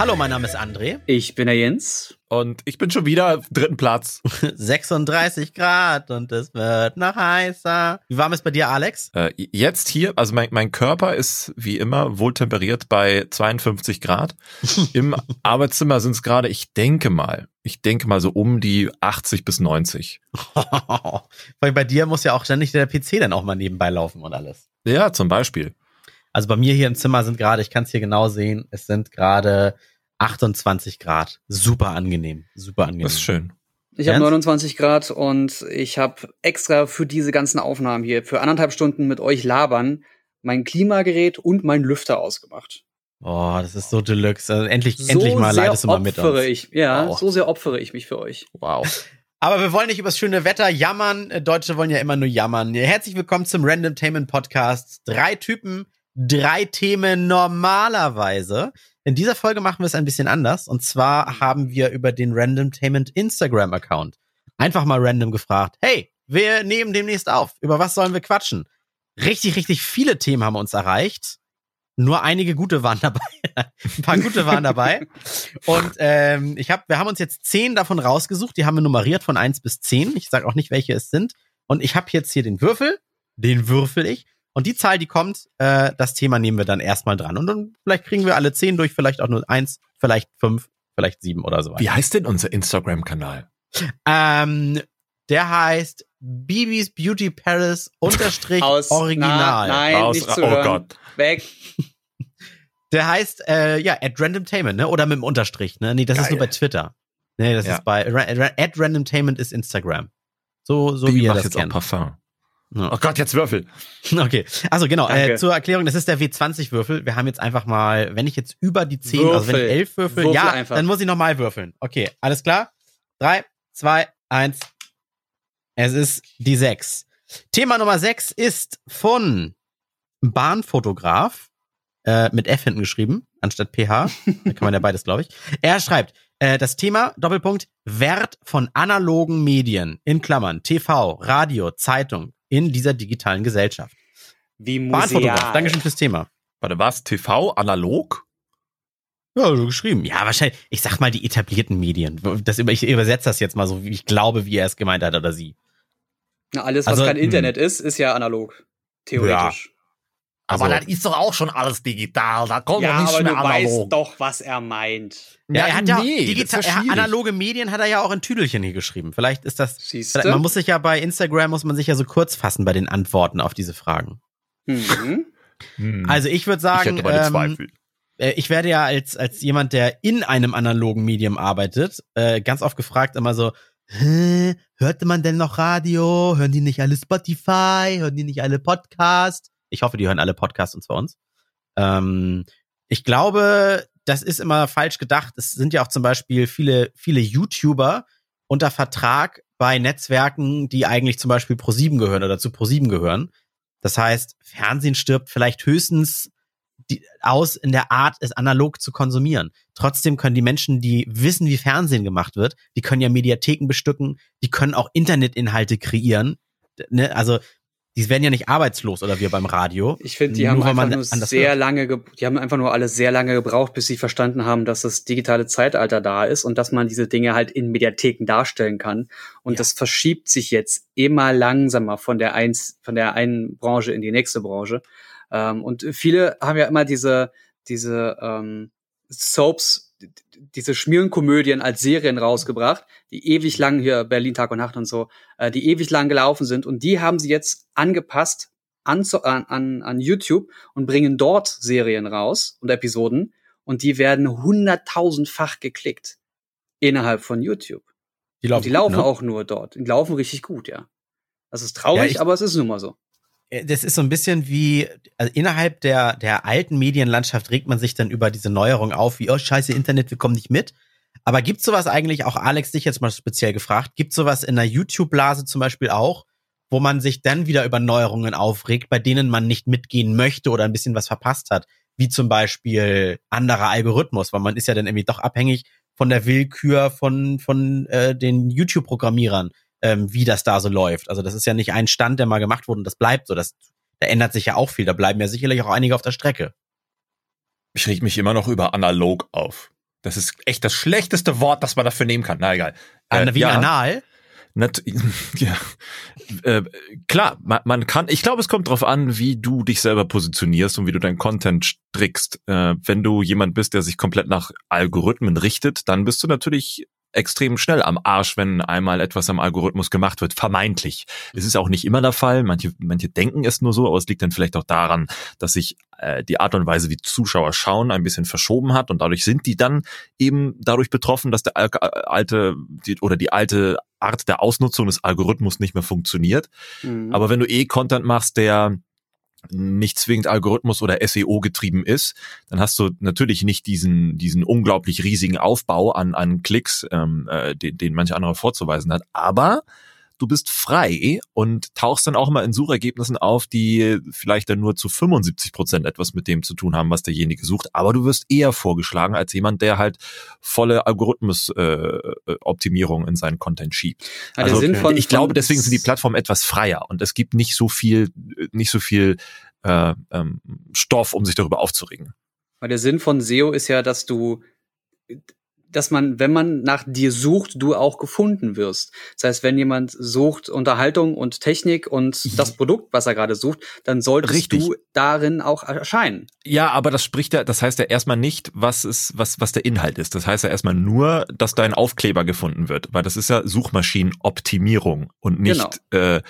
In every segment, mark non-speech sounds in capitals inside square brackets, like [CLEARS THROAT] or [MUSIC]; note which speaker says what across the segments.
Speaker 1: Hallo, mein Name ist André.
Speaker 2: Ich bin der Jens.
Speaker 3: Und ich bin schon wieder auf dritten Platz. [LAUGHS]
Speaker 1: 36 Grad und es wird noch heißer. Wie warm ist bei dir, Alex?
Speaker 3: Äh, jetzt hier, also mein, mein Körper ist wie immer wohltemperiert bei 52 Grad. [LAUGHS] Im Arbeitszimmer sind es gerade, ich denke mal, ich denke mal so um die 80 bis 90.
Speaker 1: Weil [LAUGHS] bei dir muss ja auch ständig der PC dann auch mal nebenbei laufen und alles.
Speaker 3: Ja, zum Beispiel.
Speaker 1: Also bei mir hier im Zimmer sind gerade, ich kann es hier genau sehen, es sind gerade 28 Grad. Super angenehm. Super angenehm.
Speaker 3: Das ist schön.
Speaker 2: Ich habe 29 Grad und ich habe extra für diese ganzen Aufnahmen hier, für anderthalb Stunden mit euch labern, mein Klimagerät und mein Lüfter ausgemacht.
Speaker 1: Oh, das ist so deluxe. Also endlich, so endlich mal leidest du mal mit uns.
Speaker 2: Ich, ja, wow. so sehr opfere ich mich für euch.
Speaker 1: Wow. [LAUGHS] Aber wir wollen nicht über das schöne Wetter jammern. Deutsche wollen ja immer nur jammern. Herzlich willkommen zum Random Tainment Podcast. Drei Typen, drei Themen normalerweise. In dieser Folge machen wir es ein bisschen anders. Und zwar haben wir über den Randomtainment Instagram-Account einfach mal random gefragt, hey, wir nehmen demnächst auf. Über was sollen wir quatschen? Richtig, richtig viele Themen haben uns erreicht. Nur einige gute waren [LAUGHS] dabei. Ein paar gute waren dabei. Und ähm, ich hab, wir haben uns jetzt zehn davon rausgesucht. Die haben wir nummeriert von eins bis zehn. Ich sage auch nicht, welche es sind. Und ich habe jetzt hier den Würfel. Den würfel ich. Und die Zahl, die kommt, äh, das Thema nehmen wir dann erstmal dran. Und dann vielleicht kriegen wir alle zehn durch, vielleicht auch nur eins, vielleicht fünf, vielleicht sieben oder so weiter.
Speaker 3: Wie heißt denn unser Instagram-Kanal?
Speaker 1: Ähm, der heißt Bibis Beauty Paris [LAUGHS] unterstrich
Speaker 2: Aus,
Speaker 1: Original.
Speaker 2: Na, nein,
Speaker 3: Aus,
Speaker 2: nicht zu
Speaker 3: oh
Speaker 2: hören.
Speaker 3: Gott.
Speaker 2: Weg. [LAUGHS]
Speaker 1: Der heißt, äh, ja, at randomtainment, ne? Oder mit dem Unterstrich, ne? Nee, das
Speaker 3: Geil.
Speaker 1: ist nur bei Twitter. Nee, das
Speaker 3: Ja.
Speaker 1: ist bei, at randomtainment ist Instagram. So, so
Speaker 3: Die
Speaker 1: wie ihr das
Speaker 3: jetzt auch
Speaker 1: kennt.
Speaker 3: Parfum.
Speaker 1: Ja.
Speaker 3: Oh Gott, jetzt Würfel. [LAUGHS]
Speaker 1: Okay, also genau, äh, zur Erklärung, das ist der W20-Würfel. Wir haben jetzt einfach mal, wenn ich jetzt über die 10, also wenn ich
Speaker 2: Würfel.
Speaker 1: 11 würfel,
Speaker 2: Würfel
Speaker 1: ja,
Speaker 2: einfach.
Speaker 1: dann muss ich nochmal würfeln. Okay, alles klar? 3, 2, 1. Es ist die 6. Thema Nummer 6 ist von Bahnfotograf, äh, mit F hinten geschrieben, anstatt PH. da kann man ja beides, glaube ich. Er schreibt, äh, das Thema, Doppelpunkt, Wert von analogen Medien, in Klammern, TV, Radio, Zeitung, in dieser digitalen Gesellschaft.
Speaker 2: Wie museal.
Speaker 1: Dankeschön fürs Thema.
Speaker 3: Warte, was? TV analog?
Speaker 1: Ja, so geschrieben. Ja, wahrscheinlich, ich sag mal die etablierten Medien. Das, ich übersetze das jetzt mal so, wie ich glaube, wie er es gemeint hat oder sie.
Speaker 2: Na, alles, was
Speaker 1: Also,
Speaker 2: kein
Speaker 3: hm.
Speaker 2: Internet ist, ist ja analog. Theoretisch.
Speaker 3: Also-
Speaker 4: aber das ist doch auch schon alles digital. Da kommt
Speaker 2: Ja,
Speaker 4: doch nicht
Speaker 2: aber
Speaker 4: mehr
Speaker 2: du
Speaker 4: analog.
Speaker 2: weißt doch, was er meint.
Speaker 1: Ja, er hat ja
Speaker 3: nee,
Speaker 1: digital,
Speaker 3: ja
Speaker 1: er analoge Medien hat er ja auch in Tüdelchen hier geschrieben. Vielleicht ist das, vielleicht, man muss sich ja bei Instagram, muss man sich ja so kurz fassen bei den Antworten auf diese Fragen.
Speaker 2: Mhm.
Speaker 3: Hm.
Speaker 1: Also ich würde
Speaker 3: ich
Speaker 1: sagen,
Speaker 3: hätte meine
Speaker 1: ähm,
Speaker 3: Zweifel.
Speaker 1: äh, ich werde ja als, als jemand, der in einem analogen Medium arbeitet, äh, ganz oft gefragt immer so, hörte man denn noch Radio? Hören die nicht alle Spotify? Hören die nicht alle Podcast? Ich hoffe, die hören alle Podcasts und zwar uns. Ähm, ich glaube, das ist immer falsch gedacht. Es sind ja auch zum Beispiel viele, viele YouTuber unter Vertrag bei Netzwerken, die eigentlich zum Beispiel Pro7 gehören oder zu Pro7 gehören. Das heißt, Fernsehen stirbt vielleicht höchstens die, aus in der Art, es analog zu konsumieren. Trotzdem können die Menschen, die wissen, wie Fernsehen gemacht wird, die können ja Mediatheken bestücken, die können auch Internetinhalte kreieren. Ne? Also die werden ja nicht arbeitslos oder wir beim Radio.
Speaker 2: Ich finde, die
Speaker 1: Nur
Speaker 2: haben einfach nur sehr
Speaker 1: hört.
Speaker 2: lange, ge- die haben einfach nur alle sehr lange gebraucht, bis sie verstanden haben, dass das digitale Zeitalter da ist und dass man diese Dinge halt in Mediatheken darstellen kann. Und
Speaker 1: Ja.
Speaker 2: das verschiebt sich jetzt immer langsamer von der eins, von der einen Branche in die nächste Branche. Ähm, und viele haben ja immer diese, diese ähm, Soaps, diese Schmierenkomödien als Serien rausgebracht, die ewig lang hier Berlin Tag und Nacht und so, äh, die ewig lang gelaufen sind. Und die haben sie jetzt angepasst an, an, an, YouTube und bringen dort Serien raus und Episoden. Und die werden hunderttausendfach geklickt innerhalb von YouTube.
Speaker 1: Die
Speaker 2: Und die laufen
Speaker 1: gut, ne?
Speaker 2: auch nur dort. Die laufen richtig gut, ja. Das ist traurig,
Speaker 1: Ja, ich-
Speaker 2: aber es ist nun mal so.
Speaker 1: Äh, das ist so ein bisschen wie, also innerhalb der, der alten Medienlandschaft regt man sich dann über diese Neuerung auf, wie, oh scheiße, Internet, wir kommen nicht mit. Aber gibt's sowas eigentlich, auch Alex dich jetzt mal speziell gefragt, gibt's sowas in der YouTube-Blase zum Beispiel auch, wo man sich dann wieder über Neuerungen aufregt, bei denen man nicht mitgehen möchte oder ein bisschen was verpasst hat? Wie zum Beispiel anderer Algorithmus, weil man ist ja dann irgendwie doch abhängig von der Willkür von, von äh, den YouTube-Programmierern ähm, wie das da so läuft. Also das ist ja nicht ein Stand, der mal gemacht wurde und das bleibt so. Das, da ändert sich ja auch viel. Da bleiben ja sicherlich auch einige auf der Strecke.
Speaker 3: Ich reg mich immer noch über analog auf. Das ist echt das schlechteste Wort, das man dafür nehmen kann. Na egal.
Speaker 1: Äh, wie
Speaker 3: ja.
Speaker 1: anal?
Speaker 3: Nat [LAUGHS] ja. Äh, klar, man, man kann, ich glaube, es kommt drauf an, wie du dich selber positionierst und wie du deinen Content strickst. Äh, wenn du jemand bist, der sich komplett nach Algorithmen richtet, dann bist du natürlich extrem schnell am Arsch, wenn einmal etwas am Algorithmus gemacht wird, vermeintlich. Es ist auch nicht immer der Fall. Manche, manche denken es nur so, aber es liegt dann vielleicht auch daran, dass sich äh, die Art und Weise, wie Zuschauer schauen, ein bisschen verschoben hat und dadurch sind die dann eben dadurch betroffen, dass der alte die, oder die alte Art der Ausnutzung des Algorithmus nicht mehr funktioniert. Mhm. Aber wenn du eh Content machst, der nicht zwingend Algorithmus oder SEO getrieben ist, dann hast du natürlich nicht diesen diesen unglaublich riesigen Aufbau an an Klicks, ähm, äh, den, den manche andere vorzuweisen hat. Aber du bist frei und tauchst dann auch mal in Suchergebnissen auf, die vielleicht dann nur zu 75 Prozent etwas mit dem zu tun haben, was derjenige sucht. Aber du wirst eher vorgeschlagen als jemand, der halt volle Algorithmus-Optimierung äh, in seinen Content schiebt. Ja, also von, ich glaube, deswegen sind die Plattformen etwas freier und es gibt nicht so viel, nicht so viel äh, ähm, Stoff, um sich darüber aufzuregen.
Speaker 2: Weil der Sinn von SEO ist ja, dass du dass man, wenn man nach dir sucht, du auch gefunden wirst. Das heißt, wenn jemand sucht Unterhaltung und Technik und mhm. das Produkt, was er gerade sucht, dann solltest Richtig. du darin auch erscheinen.
Speaker 3: Ja, aber das spricht ja, das heißt ja erstmal nicht, was ist, was, was der Inhalt ist. Das heißt ja erstmal nur, dass dein Aufkleber gefunden wird, weil das ist ja Suchmaschinenoptimierung und nicht genau. äh,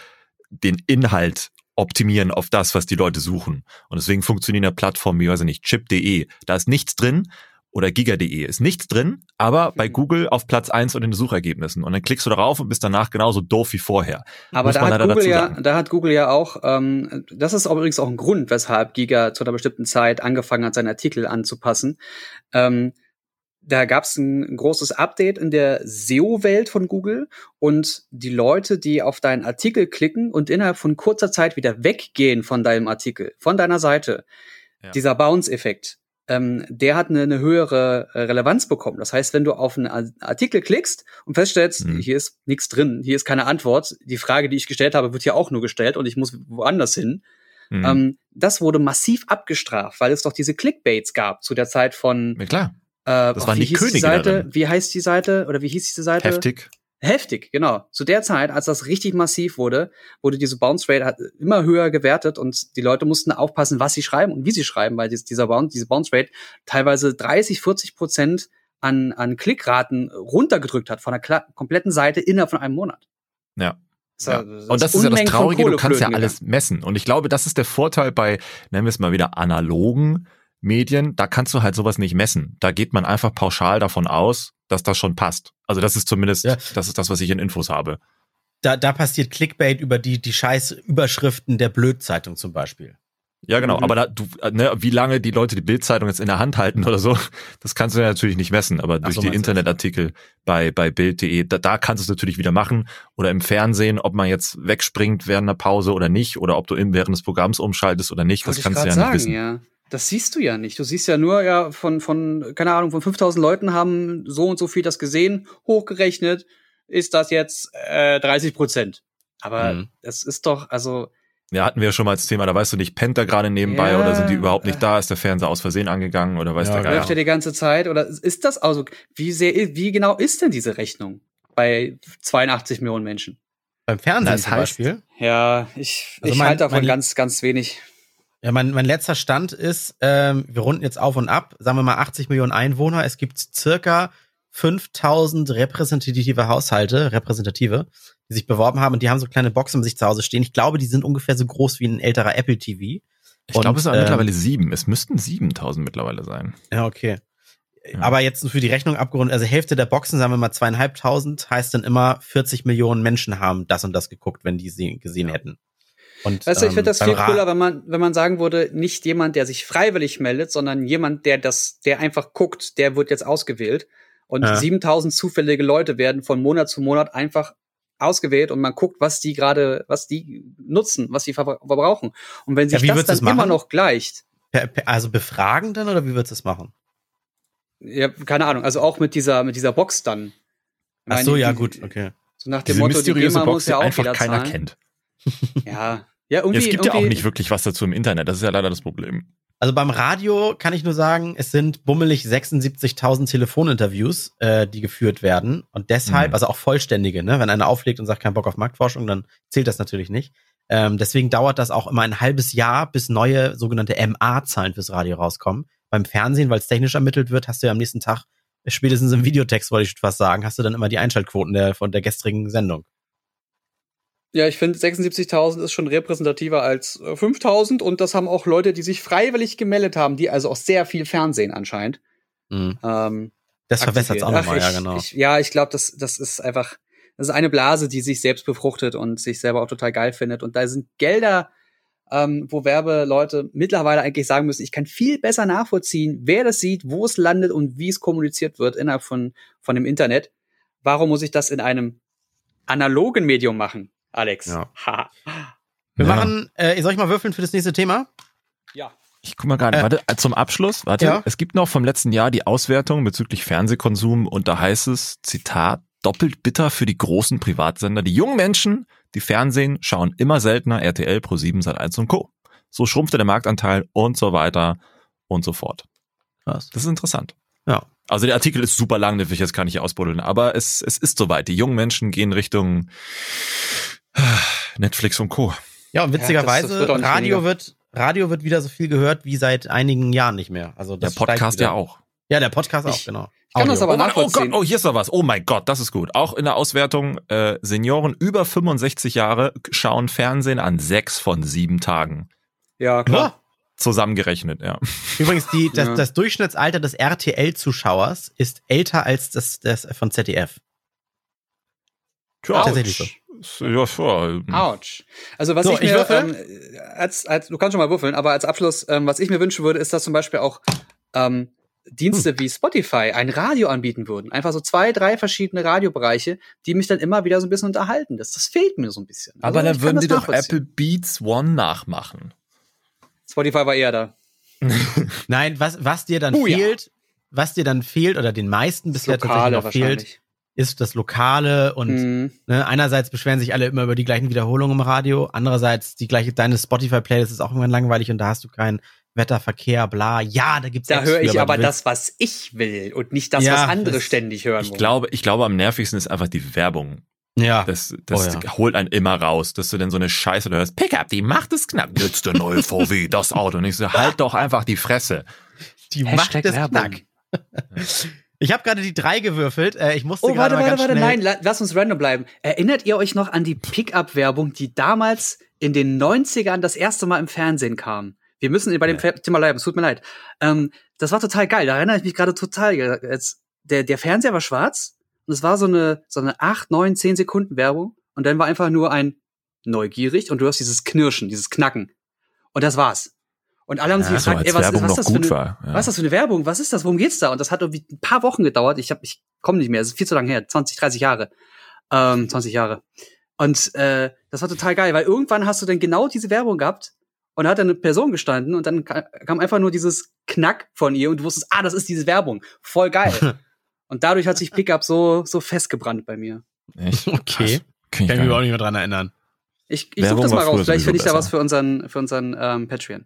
Speaker 3: den Inhalt optimieren auf das, was die Leute suchen. Und deswegen funktionieren ja Plattformen wie, weiß ich nicht, chip.de. Da ist nichts drin, oder giga.de ist nichts drin, aber bei mhm. Google auf Platz eins und in den Suchergebnissen. Und dann klickst du darauf und bist danach genauso doof wie vorher.
Speaker 2: Aber da hat, Google ja, da hat Google ja auch, ähm, das ist übrigens auch ein Grund, weshalb Giga zu einer bestimmten Zeit angefangen hat, seine Artikel anzupassen. Ähm, da gab es ein großes Update in der SEO-Welt von Google und die Leute, die auf deinen Artikel klicken und innerhalb von kurzer Zeit wieder weggehen von deinem Artikel, von deiner Seite, ja. dieser Bounce-Effekt, ähm, der hat eine, eine höhere äh, Relevanz bekommen. Das heißt, wenn du auf einen Artikel klickst und feststellst, mhm. hier ist nichts drin, hier ist keine Antwort, die Frage, die ich gestellt habe, wird hier auch nur gestellt und ich muss woanders hin. Mhm. Ähm, das wurde massiv abgestraft, weil es doch diese Clickbaits gab zu der Zeit von.
Speaker 3: Ja, klar.
Speaker 2: Äh, das waren die Könige. Die Seite, wie heißt die Seite oder wie hieß diese Seite?
Speaker 3: Heftig.
Speaker 2: Heftig, genau. Zu der Zeit, als das richtig massiv wurde, wurde diese Bounce Rate immer höher gewertet und die Leute mussten aufpassen, was sie schreiben und wie sie schreiben, weil dieser Bounce, diese Bounce Rate teilweise 30, 40 Prozent an, an Klickraten runtergedrückt hat von der kompletten Seite innerhalb von einem Monat.
Speaker 3: Ja. Ja. und das ist ja das Traurige, du kannst ja alles messen. Und ich glaube, das ist der Vorteil bei, nennen wir es mal wieder, analogen Medien. Da kannst du halt sowas nicht messen. Da geht man einfach pauschal davon aus, dass das schon passt. Also das ist zumindest, ja. das ist das, was ich in Infos habe.
Speaker 1: Da, da passiert Clickbait über die, die scheiß Überschriften der Blödzeitung zum Beispiel.
Speaker 3: Ja, genau. Mhm. Aber da, du, ne, wie lange die Leute die Bildzeitung jetzt in der Hand halten oder so, [LAUGHS] das kannst du ja natürlich nicht messen. Aber durch so, die Internetartikel bei, bei Bild.de, da, da kannst du es natürlich wieder machen. Oder im Fernsehen, ob man jetzt wegspringt während einer Pause oder nicht, oder ob du während des Programms umschaltest oder nicht, das kannst du ja sagen, nicht wissen. Ja.
Speaker 2: Das siehst du ja nicht. Du siehst ja nur, ja, von, von, keine Ahnung, von 5000 Leuten haben so und so viel das gesehen, hochgerechnet, ist das jetzt äh, 30 Prozent. Aber mhm. das ist doch, also.
Speaker 3: Ja, hatten wir ja schon mal als Thema, da weißt du nicht, pennt er gerade nebenbei ja, oder sind die überhaupt nicht da? Ist der Fernseher aus Versehen angegangen oder weißt ja, der
Speaker 2: Läuft er die ganze Zeit oder ist das also, wie sehr, wie genau ist denn diese Rechnung bei 82 Millionen Menschen?
Speaker 1: Beim Fernsehen das heißt, zum Beispiel?
Speaker 2: Ja, ich, also ich halte davon ganz, ganz wenig.
Speaker 1: Ja, mein, mein letzter Stand ist, ähm, wir runden jetzt auf und ab, sagen wir mal 80 Millionen Einwohner. Es gibt circa 5000 repräsentative Haushalte, repräsentative, die sich beworben haben und die haben so kleine Boxen um sich zu Hause stehen. Ich glaube, die sind ungefähr so groß wie ein älterer Apple TV.
Speaker 3: Ich glaube, es sind ähm, mittlerweile sieben. Es müssten 7000 mittlerweile sein.
Speaker 1: Ja, okay. Ja. Aber jetzt für die Rechnung abgerundet, also Hälfte der Boxen, sagen wir mal zweieinhalbtausend, heißt dann immer 40 Millionen Menschen haben das und das geguckt, wenn die sie gesehen ja. hätten.
Speaker 2: Und, weißt du, ich finde das ähm, viel cooler, wenn man, wenn man sagen würde, nicht jemand, der sich freiwillig meldet, sondern jemand, der das, der einfach guckt, der wird jetzt ausgewählt. Und ja. 7000 zufällige Leute werden von Monat zu Monat einfach ausgewählt und man guckt, was die gerade, was die nutzen, was sie verbrauchen. Und wenn sich ja, das dann immer noch gleicht.
Speaker 1: Also befragen dann oder wie wird es machen?
Speaker 2: Ja, keine Ahnung. Also auch mit dieser, mit dieser Box dann.
Speaker 1: Ach so, ja, gut, okay.
Speaker 2: So nach dem Diese Motto, die GEMA Box, muss ja auch
Speaker 3: einfach keiner
Speaker 2: zahlen.
Speaker 3: kennt.
Speaker 2: Ja. Ja, irgendwie, [LAUGHS]
Speaker 3: ja, es gibt ja auch nicht wirklich was dazu im Internet. Das ist ja leider das Problem.
Speaker 1: Also beim Radio kann ich nur sagen, es sind bummelig 76.000 Telefoninterviews, äh, die geführt werden. Und deshalb,
Speaker 3: Mhm.
Speaker 1: also auch vollständige, ne? Wenn einer auflegt und sagt, kein Bock auf Marktforschung, dann zählt das natürlich nicht. Ähm, deswegen dauert das auch immer ein halbes Jahr, bis neue sogenannte MA-Zahlen fürs Radio rauskommen. Beim Fernsehen, weil es technisch ermittelt wird, hast du ja am nächsten Tag, spätestens im Videotext, wollte ich schon fast sagen, hast du dann immer die Einschaltquoten der, von der gestrigen Sendung.
Speaker 2: Ja, ich finde 76.000 ist schon repräsentativer als äh, 5.000 und das haben auch Leute, die sich freiwillig gemeldet haben, die also auch sehr viel Fernsehen anscheinend.
Speaker 1: Mhm.
Speaker 2: Ähm,
Speaker 1: Das verbessert es auch nochmal, ja, genau.
Speaker 2: Ich, ja, ich glaube, das, das ist einfach, das ist eine Blase, die sich selbst befruchtet und sich selber auch total geil findet. Und da sind Gelder, ähm, wo Werbeleute mittlerweile eigentlich sagen müssen, ich kann viel besser nachvollziehen, wer das sieht, wo es landet und wie es kommuniziert wird innerhalb von, von dem Internet. Warum muss ich das in einem analogen Medium machen, Alex?
Speaker 1: Ja.
Speaker 2: Ha.
Speaker 1: Wir
Speaker 3: Ja.
Speaker 1: machen, äh, soll ich mal würfeln für das nächste Thema?
Speaker 2: Ja.
Speaker 3: Ich guck mal gerade,
Speaker 1: Äh,
Speaker 3: warte, äh, zum Abschluss, warte,
Speaker 1: ja.
Speaker 3: es gibt noch vom letzten Jahr die Auswertung bezüglich Fernsehkonsum und da heißt es, Zitat, doppelt bitter für die großen Privatsender. Die jungen Menschen, die Fernsehen, schauen immer seltener RTL, Pro7, Sat1 und Co. So schrumpfte der Marktanteil und so weiter und so fort.
Speaker 1: Krass.
Speaker 3: Das ist interessant.
Speaker 1: Ja.
Speaker 3: Also der Artikel ist super lang, den will ich jetzt gar nicht ausbuddeln, aber es, es ist soweit. Die jungen Menschen gehen Richtung Netflix und Co.
Speaker 1: Ja, und
Speaker 2: Ja,
Speaker 1: witzigerweise,
Speaker 2: das- das wird auch
Speaker 1: Radio
Speaker 2: weniger.
Speaker 1: wird, Radio wird wieder so viel gehört wie seit einigen Jahren nicht mehr. Also
Speaker 3: Der Podcast ja auch.
Speaker 1: Ja, der Podcast auch,
Speaker 2: Ich-
Speaker 1: genau.
Speaker 2: Ich kann das aber
Speaker 3: oh, warte, oh
Speaker 2: nachvollziehen.
Speaker 3: Gott, oh, hier ist noch was. Oh mein Gott, das ist gut. Auch in der Auswertung äh, Senioren über 65 Jahre schauen Fernsehen an sechs von sieben Tagen.
Speaker 2: Ja, klar.
Speaker 1: Ja.
Speaker 3: Zusammengerechnet, ja.
Speaker 1: Übrigens, die, [LAUGHS] das,
Speaker 2: Ja.
Speaker 1: das Durchschnittsalter des RTL-Zuschauers ist älter als das, das von ZDF.
Speaker 3: Tja,
Speaker 1: Tatsächlich so.
Speaker 3: Ja, ja,
Speaker 2: Autsch. Also was
Speaker 1: So,
Speaker 2: ich
Speaker 1: ich
Speaker 2: mir
Speaker 1: würfel?
Speaker 2: ähm, als, als du kannst schon mal würfeln, aber als Abschluss, ähm, was ich mir wünschen würde, ist, dass zum Beispiel auch ähm, Dienste
Speaker 1: Hm.
Speaker 2: wie Spotify ein Radio anbieten würden. Einfach so zwei, drei verschiedene Radiobereiche, die mich dann immer wieder so ein bisschen unterhalten. Das, das fehlt mir so ein bisschen.
Speaker 3: Aber
Speaker 2: Also,
Speaker 3: dann
Speaker 2: ich kann
Speaker 3: würden
Speaker 2: das
Speaker 3: die doch. Apple Beats One nachmachen.
Speaker 2: Spotify war eher da. [LAUGHS]
Speaker 1: Nein, was, was dir dann
Speaker 2: ja.
Speaker 1: fehlt, was dir dann fehlt oder den meisten bisher tatsächlich noch fehlt. Ist das Lokale und
Speaker 2: Mhm.
Speaker 1: ne, einerseits beschweren sich alle immer über die gleichen Wiederholungen im Radio, andererseits die gleiche, deine Spotify-Playlist ist auch irgendwann langweilig und da hast du kein Wetter, Verkehr, bla. Ja, da gibt's
Speaker 2: Da höre ich aber das, was ich will und nicht das,
Speaker 1: Ja,
Speaker 2: was andere
Speaker 1: das-
Speaker 2: ständig hören
Speaker 3: Ich
Speaker 2: wollen.
Speaker 3: glaube, ich glaube, am nervigsten ist einfach die Werbung.
Speaker 1: Ja.
Speaker 3: Das, das
Speaker 1: Oh ja.
Speaker 3: holt einen immer raus, dass du dann so eine Scheiße hörst. Pickup, die macht es knapp. Jetzt der neue VW, [LAUGHS] das Auto. Und ich so, halt doch einfach die Fresse.
Speaker 1: Die
Speaker 2: Hashtag
Speaker 1: macht es
Speaker 2: Werbung.
Speaker 1: knack. [LAUGHS] Ich habe gerade die drei gewürfelt. Äh, ich musste
Speaker 2: Oh,
Speaker 1: gerade
Speaker 2: warte,
Speaker 1: mal
Speaker 2: warte, warte,
Speaker 1: schnell.
Speaker 2: nein, la- lass uns random bleiben. Erinnert ihr euch noch an die Pickup-Werbung, die damals in den 90ern das erste Mal im Fernsehen kam? Wir müssen bei dem
Speaker 3: Ja.
Speaker 2: Thema bleiben, es tut mir leid. Ähm, das war total geil, da erinnere ich mich gerade total. Jetzt, der, der Fernseher war schwarz und es war so eine, so eine 8, 9, 10 Sekunden Werbung und dann war einfach nur ein neugierig und du hast dieses Knirschen, dieses Knacken. Und das war's. Und alle haben sich
Speaker 3: Ja,
Speaker 2: gefragt, ey, was,
Speaker 3: Werbung
Speaker 2: was ist das für eine,
Speaker 3: war. Ja.
Speaker 2: was ist das für eine Werbung? Was ist das? Worum geht's da? Und das hat irgendwie ein paar Wochen gedauert. Ich hab, ich komme nicht mehr. Es ist viel zu lange her. 20, 30 Jahre. Ähm, 20 Jahre. Und äh, das war total geil, weil irgendwann hast du dann genau diese Werbung gehabt und da hat dann eine Person gestanden und dann ka- kam einfach nur dieses Knack von ihr und du wusstest, ah, das ist diese Werbung. Voll geil. [LAUGHS] und dadurch hat sich Pickup so, so festgebrannt bei mir.
Speaker 3: Echt? [LAUGHS]
Speaker 1: Okay.
Speaker 3: Ich
Speaker 1: Kann ich
Speaker 3: gar
Speaker 1: mich auch nicht mehr dran erinnern.
Speaker 2: Ich, ich
Speaker 3: Werbung
Speaker 2: such das mal raus. Vielleicht finde ich da was für unseren, für unseren ähm, Patreon.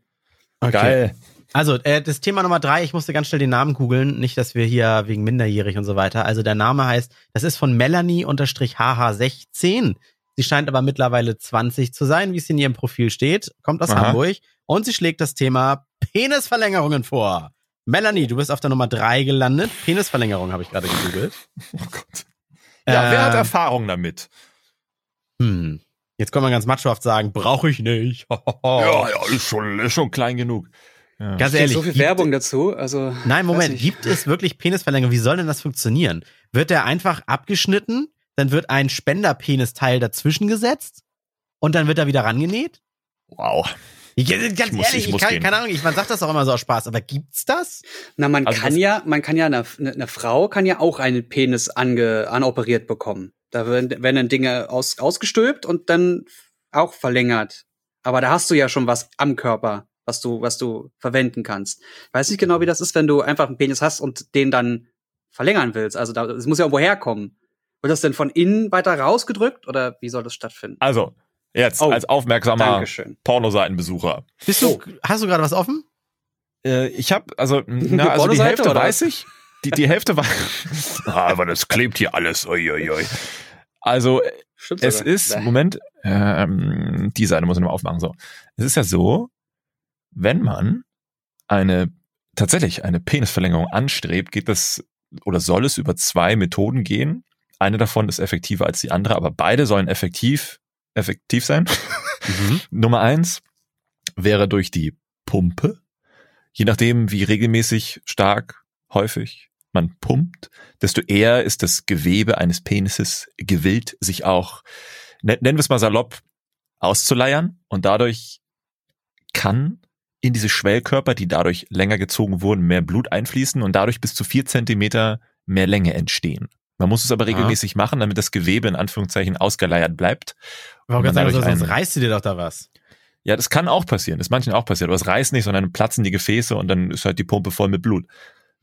Speaker 3: Geil.
Speaker 1: Also, äh, das Thema Nummer drei, ich musste ganz schnell den Namen googeln, nicht, dass wir hier wegen minderjährig und so weiter. Also der Name heißt, das ist von Melanie-HH16. Sie scheint aber mittlerweile 20 zu sein, wie es in ihrem Profil steht, kommt aus
Speaker 3: Aha.
Speaker 1: Hamburg und sie schlägt das Thema Penisverlängerungen vor. Melanie, du bist auf der Nummer drei gelandet. Penisverlängerung habe ich gerade gegoogelt. [LAUGHS]
Speaker 3: Oh Gott. Ja, wer hat
Speaker 1: Ähm,
Speaker 3: Erfahrung damit?
Speaker 1: hm. Jetzt kann man ganz machohaft sagen, brauche ich nicht. [LAUGHS]
Speaker 3: Ja, ja, ist schon, ist schon klein genug. Ja.
Speaker 1: Ganz
Speaker 2: Steht
Speaker 1: ehrlich.
Speaker 2: so viel
Speaker 1: gibt-
Speaker 2: Werbung dazu. Also
Speaker 1: Nein, Moment, gibt es wirklich Penisverlängerung? Wie soll denn das funktionieren? Wird der einfach abgeschnitten, dann wird ein Spenderpenisteil dazwischen gesetzt und dann wird er wieder rangenäht?
Speaker 3: Wow.
Speaker 1: Ich, ganz
Speaker 3: Ich muss-
Speaker 1: ehrlich,
Speaker 3: ich
Speaker 1: ich, kann,
Speaker 3: gehen.
Speaker 1: keine Ahnung, ich, man sagt das auch immer so aus Spaß, aber gibt's das?
Speaker 2: Na, man
Speaker 3: Also
Speaker 2: kann
Speaker 3: das-
Speaker 2: ja, man kann ja eine, eine Frau kann ja auch einen Penis ange, anoperiert bekommen. Da werden, werden dann Dinge aus, ausgestülpt und dann auch verlängert. Aber da hast du ja schon was am Körper, was du, was du verwenden kannst. Ich weiß nicht genau, wie das ist, wenn du einfach einen Penis hast und den dann verlängern willst. Also da, es muss ja irgendwo herkommen. Wird das denn von innen weiter rausgedrückt oder wie soll das stattfinden?
Speaker 3: Also, jetzt
Speaker 2: Oh,
Speaker 3: als aufmerksamer
Speaker 2: Dankeschön.
Speaker 3: Pornoseitenbesucher.
Speaker 1: Bist du, hast du gerade was offen?
Speaker 3: Äh, ich habe, also, na, [LAUGHS] also die
Speaker 2: Pornoseite,
Speaker 3: Hälfte
Speaker 2: oder?
Speaker 3: weiß ich. Die, die Hälfte war. [LAUGHS] ah, aber das klebt hier alles. Ui, ui, ui. Also,
Speaker 2: Stimmt
Speaker 3: es
Speaker 2: sogar.
Speaker 3: ist. Moment, ähm, die Seite muss ich noch mal aufmachen. So. Es ist ja so, wenn man eine, tatsächlich eine Penisverlängerung anstrebt, geht das oder soll es über zwei Methoden gehen. Eine davon ist effektiver als die andere, aber beide sollen effektiv, effektiv sein.
Speaker 1: Mhm. [LAUGHS]
Speaker 3: Nummer eins wäre durch die Pumpe. Je nachdem, wie regelmäßig, stark, häufig man pumpt, desto eher ist das Gewebe eines Penises gewillt, sich auch, nen- nennen wir es mal salopp, auszuleiern. Und dadurch kann in diese Schwellkörper, die dadurch länger gezogen wurden, mehr Blut einfließen und dadurch bis zu vier Zentimeter mehr Länge entstehen. Man muss es aber regelmäßig machen, damit das Gewebe in Anführungszeichen ausgeleiert bleibt. Und
Speaker 1: gerade
Speaker 3: man
Speaker 1: sagen, sonst reißt du dir doch da was.
Speaker 3: Ja, das kann auch passieren. Das ist manchen auch passiert. Aber es reißt nicht, sondern platzen die Gefäße und dann ist halt die Pumpe voll mit Blut.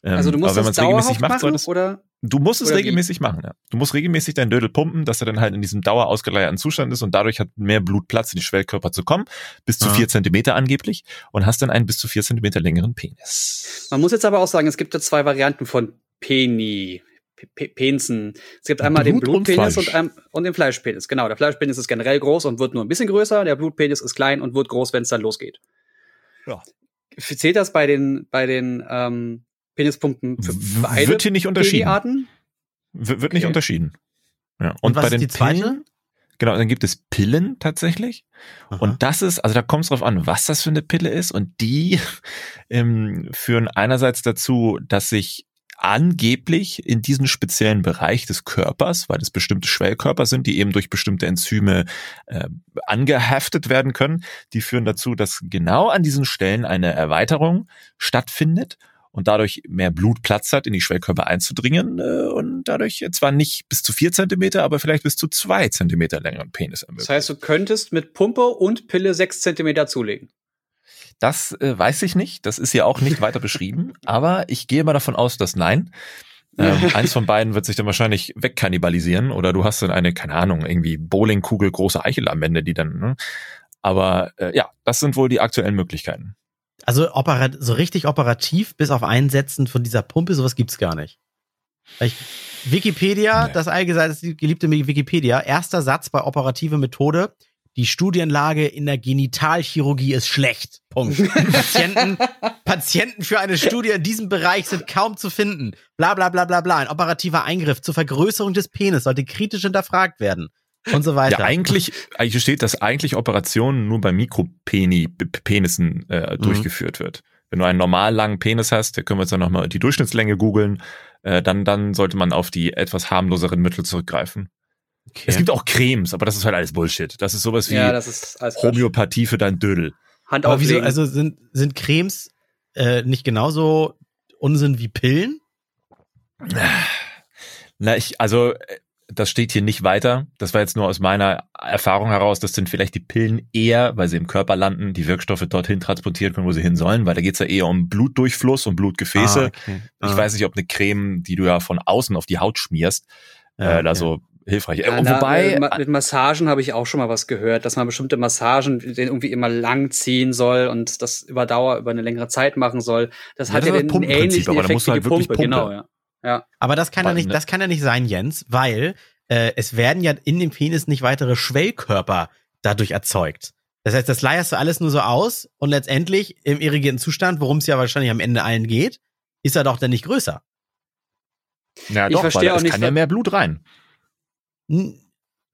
Speaker 3: Ähm,
Speaker 2: Also du musst
Speaker 3: aber wenn man
Speaker 2: das
Speaker 3: es regelmäßig macht,
Speaker 2: machen, oder?
Speaker 3: du musst es
Speaker 2: oder wie?
Speaker 3: regelmäßig machen. Ja. Du musst regelmäßig deinen Dödel pumpen, dass er dann halt in diesem dauer ausgeleierten Zustand ist und dadurch hat mehr Blut Platz in die Schwellkörper zu kommen, bis zu
Speaker 1: Ah.
Speaker 3: vier Zentimeter angeblich und hast dann einen bis zu vier Zentimeter längeren Penis.
Speaker 2: Man muss jetzt aber auch sagen, es gibt ja zwei Varianten von Peni. P- Pensen. Es gibt einmal den
Speaker 3: Blut und
Speaker 2: Blutpenis und, ein, und den Fleischpenis. Genau, der Fleischpenis ist generell groß und wird nur ein bisschen größer. Der Blutpenis ist klein und wird groß, wenn es dann losgeht.
Speaker 3: Ja.
Speaker 2: Zählt das bei den, bei den ähm, Penispumpen für beide
Speaker 3: wird hier nicht unterschieden.
Speaker 2: Peni-Arten?
Speaker 3: W wird nicht
Speaker 2: Okay.
Speaker 3: unterschieden. Ja.
Speaker 1: Und was
Speaker 3: bei
Speaker 1: ist
Speaker 3: den
Speaker 1: die zweite?
Speaker 3: Pillen, genau, dann gibt es Pillen tatsächlich.
Speaker 1: Aha.
Speaker 3: Und das ist, also da kommt es drauf an, was das für eine Pille ist. Und die [LAUGHS] ähm, führen einerseits dazu, dass sich angeblich in diesen speziellen Bereich des Körpers, weil es bestimmte Schwellkörper sind, die eben durch bestimmte Enzyme äh, angeheftet werden können, die führen dazu, dass genau an diesen Stellen eine Erweiterung stattfindet und dadurch mehr Blut Platz hat, in die Schwellkörper einzudringen äh, und dadurch zwar nicht bis zu vier Zentimeter, aber vielleicht bis zu zwei Zentimeter längeren Penis ermöglicht.
Speaker 2: Das heißt, du könntest mit Pumpe und Pille sechs Zentimeter zulegen.
Speaker 3: Das äh, weiß ich nicht. Das ist ja auch nicht weiter beschrieben. [LAUGHS] Aber ich gehe mal davon aus, dass nein. Ähm, [LAUGHS] eins von beiden wird sich dann wahrscheinlich wegkannibalisieren oder du hast dann eine, keine Ahnung, irgendwie Bowlingkugel große Eichel am Ende, die dann, ne? Aber äh, ja, das sind wohl die aktuellen Möglichkeiten.
Speaker 1: Also operat so richtig operativ bis auf Einsetzen von dieser Pumpe, sowas gibt's gar nicht. Ich, Wikipedia,
Speaker 3: Nee.
Speaker 1: das allgemeine, das geliebte Wikipedia, erster Satz bei operative Methode. Die Studienlage in der Genitalchirurgie ist schlecht. Punkt. [LAUGHS] Patienten, Patienten für eine Studie in diesem Bereich sind kaum zu finden. Bla bla bla bla bla. Ein operativer Eingriff zur Vergrößerung des Penis sollte kritisch hinterfragt werden. Und so weiter.
Speaker 3: Ja, eigentlich, eigentlich steht, dass eigentlich Operationen nur bei Mikropenissen äh,
Speaker 1: Mhm.
Speaker 3: durchgeführt wird. Wenn du einen normal langen Penis hast, da können wir jetzt dann nochmal die Durchschnittslänge googeln, äh, dann, dann sollte man auf die etwas harmloseren Mittel zurückgreifen.
Speaker 1: Okay.
Speaker 3: Es gibt auch Cremes, aber das ist halt alles Bullshit. Das ist sowas wie
Speaker 2: Ja, das ist.
Speaker 3: Homöopathie für dein Dödel.
Speaker 2: Hand
Speaker 1: Aber wieso, also sind, sind Cremes äh, nicht genauso Unsinn wie Pillen?
Speaker 3: Na, ich, also, äh, das steht hier nicht weiter. Das war jetzt nur aus meiner Erfahrung heraus. Das sind vielleicht die Pillen eher, weil sie im Körper landen, die Wirkstoffe dorthin transportiert können, wo sie hin sollen, weil da geht's ja eher um Blutdurchfluss und Blutgefäße.
Speaker 1: Ah, okay.
Speaker 3: Ich
Speaker 1: Ah.
Speaker 3: weiß nicht, ob eine Creme, die du ja von außen auf die Haut schmierst,
Speaker 1: Ja,
Speaker 3: äh, da
Speaker 1: okay.
Speaker 3: so hilfreich.
Speaker 2: Ja, na,
Speaker 3: wobei,
Speaker 2: ma- mit Massagen habe ich auch schon mal was gehört, dass man bestimmte Massagen den irgendwie immer lang ziehen soll und das über Dauer über eine längere Zeit machen soll. Das
Speaker 3: Ja,
Speaker 2: hat
Speaker 3: das
Speaker 2: ja den ähnlichen Effekt
Speaker 3: musst
Speaker 2: wie die
Speaker 3: halt wirklich
Speaker 2: Pumpe, genau,
Speaker 3: pumpen.
Speaker 2: ja. Ja.
Speaker 1: Aber das kann ja nicht,
Speaker 3: ne-
Speaker 1: das kann ja nicht sein, Jens, weil äh, es werden ja in dem Penis nicht weitere Schwellkörper dadurch erzeugt. Das heißt, das leierst du alles nur so aus und letztendlich im irrigierten Zustand, worum es ja wahrscheinlich am Ende allen geht, ist er doch dann nicht größer.
Speaker 3: ja,
Speaker 2: ich
Speaker 3: doch,
Speaker 2: verstehe
Speaker 3: weil
Speaker 2: auch
Speaker 3: es
Speaker 2: nicht,
Speaker 3: kann ja mehr Blut rein.
Speaker 1: Hm.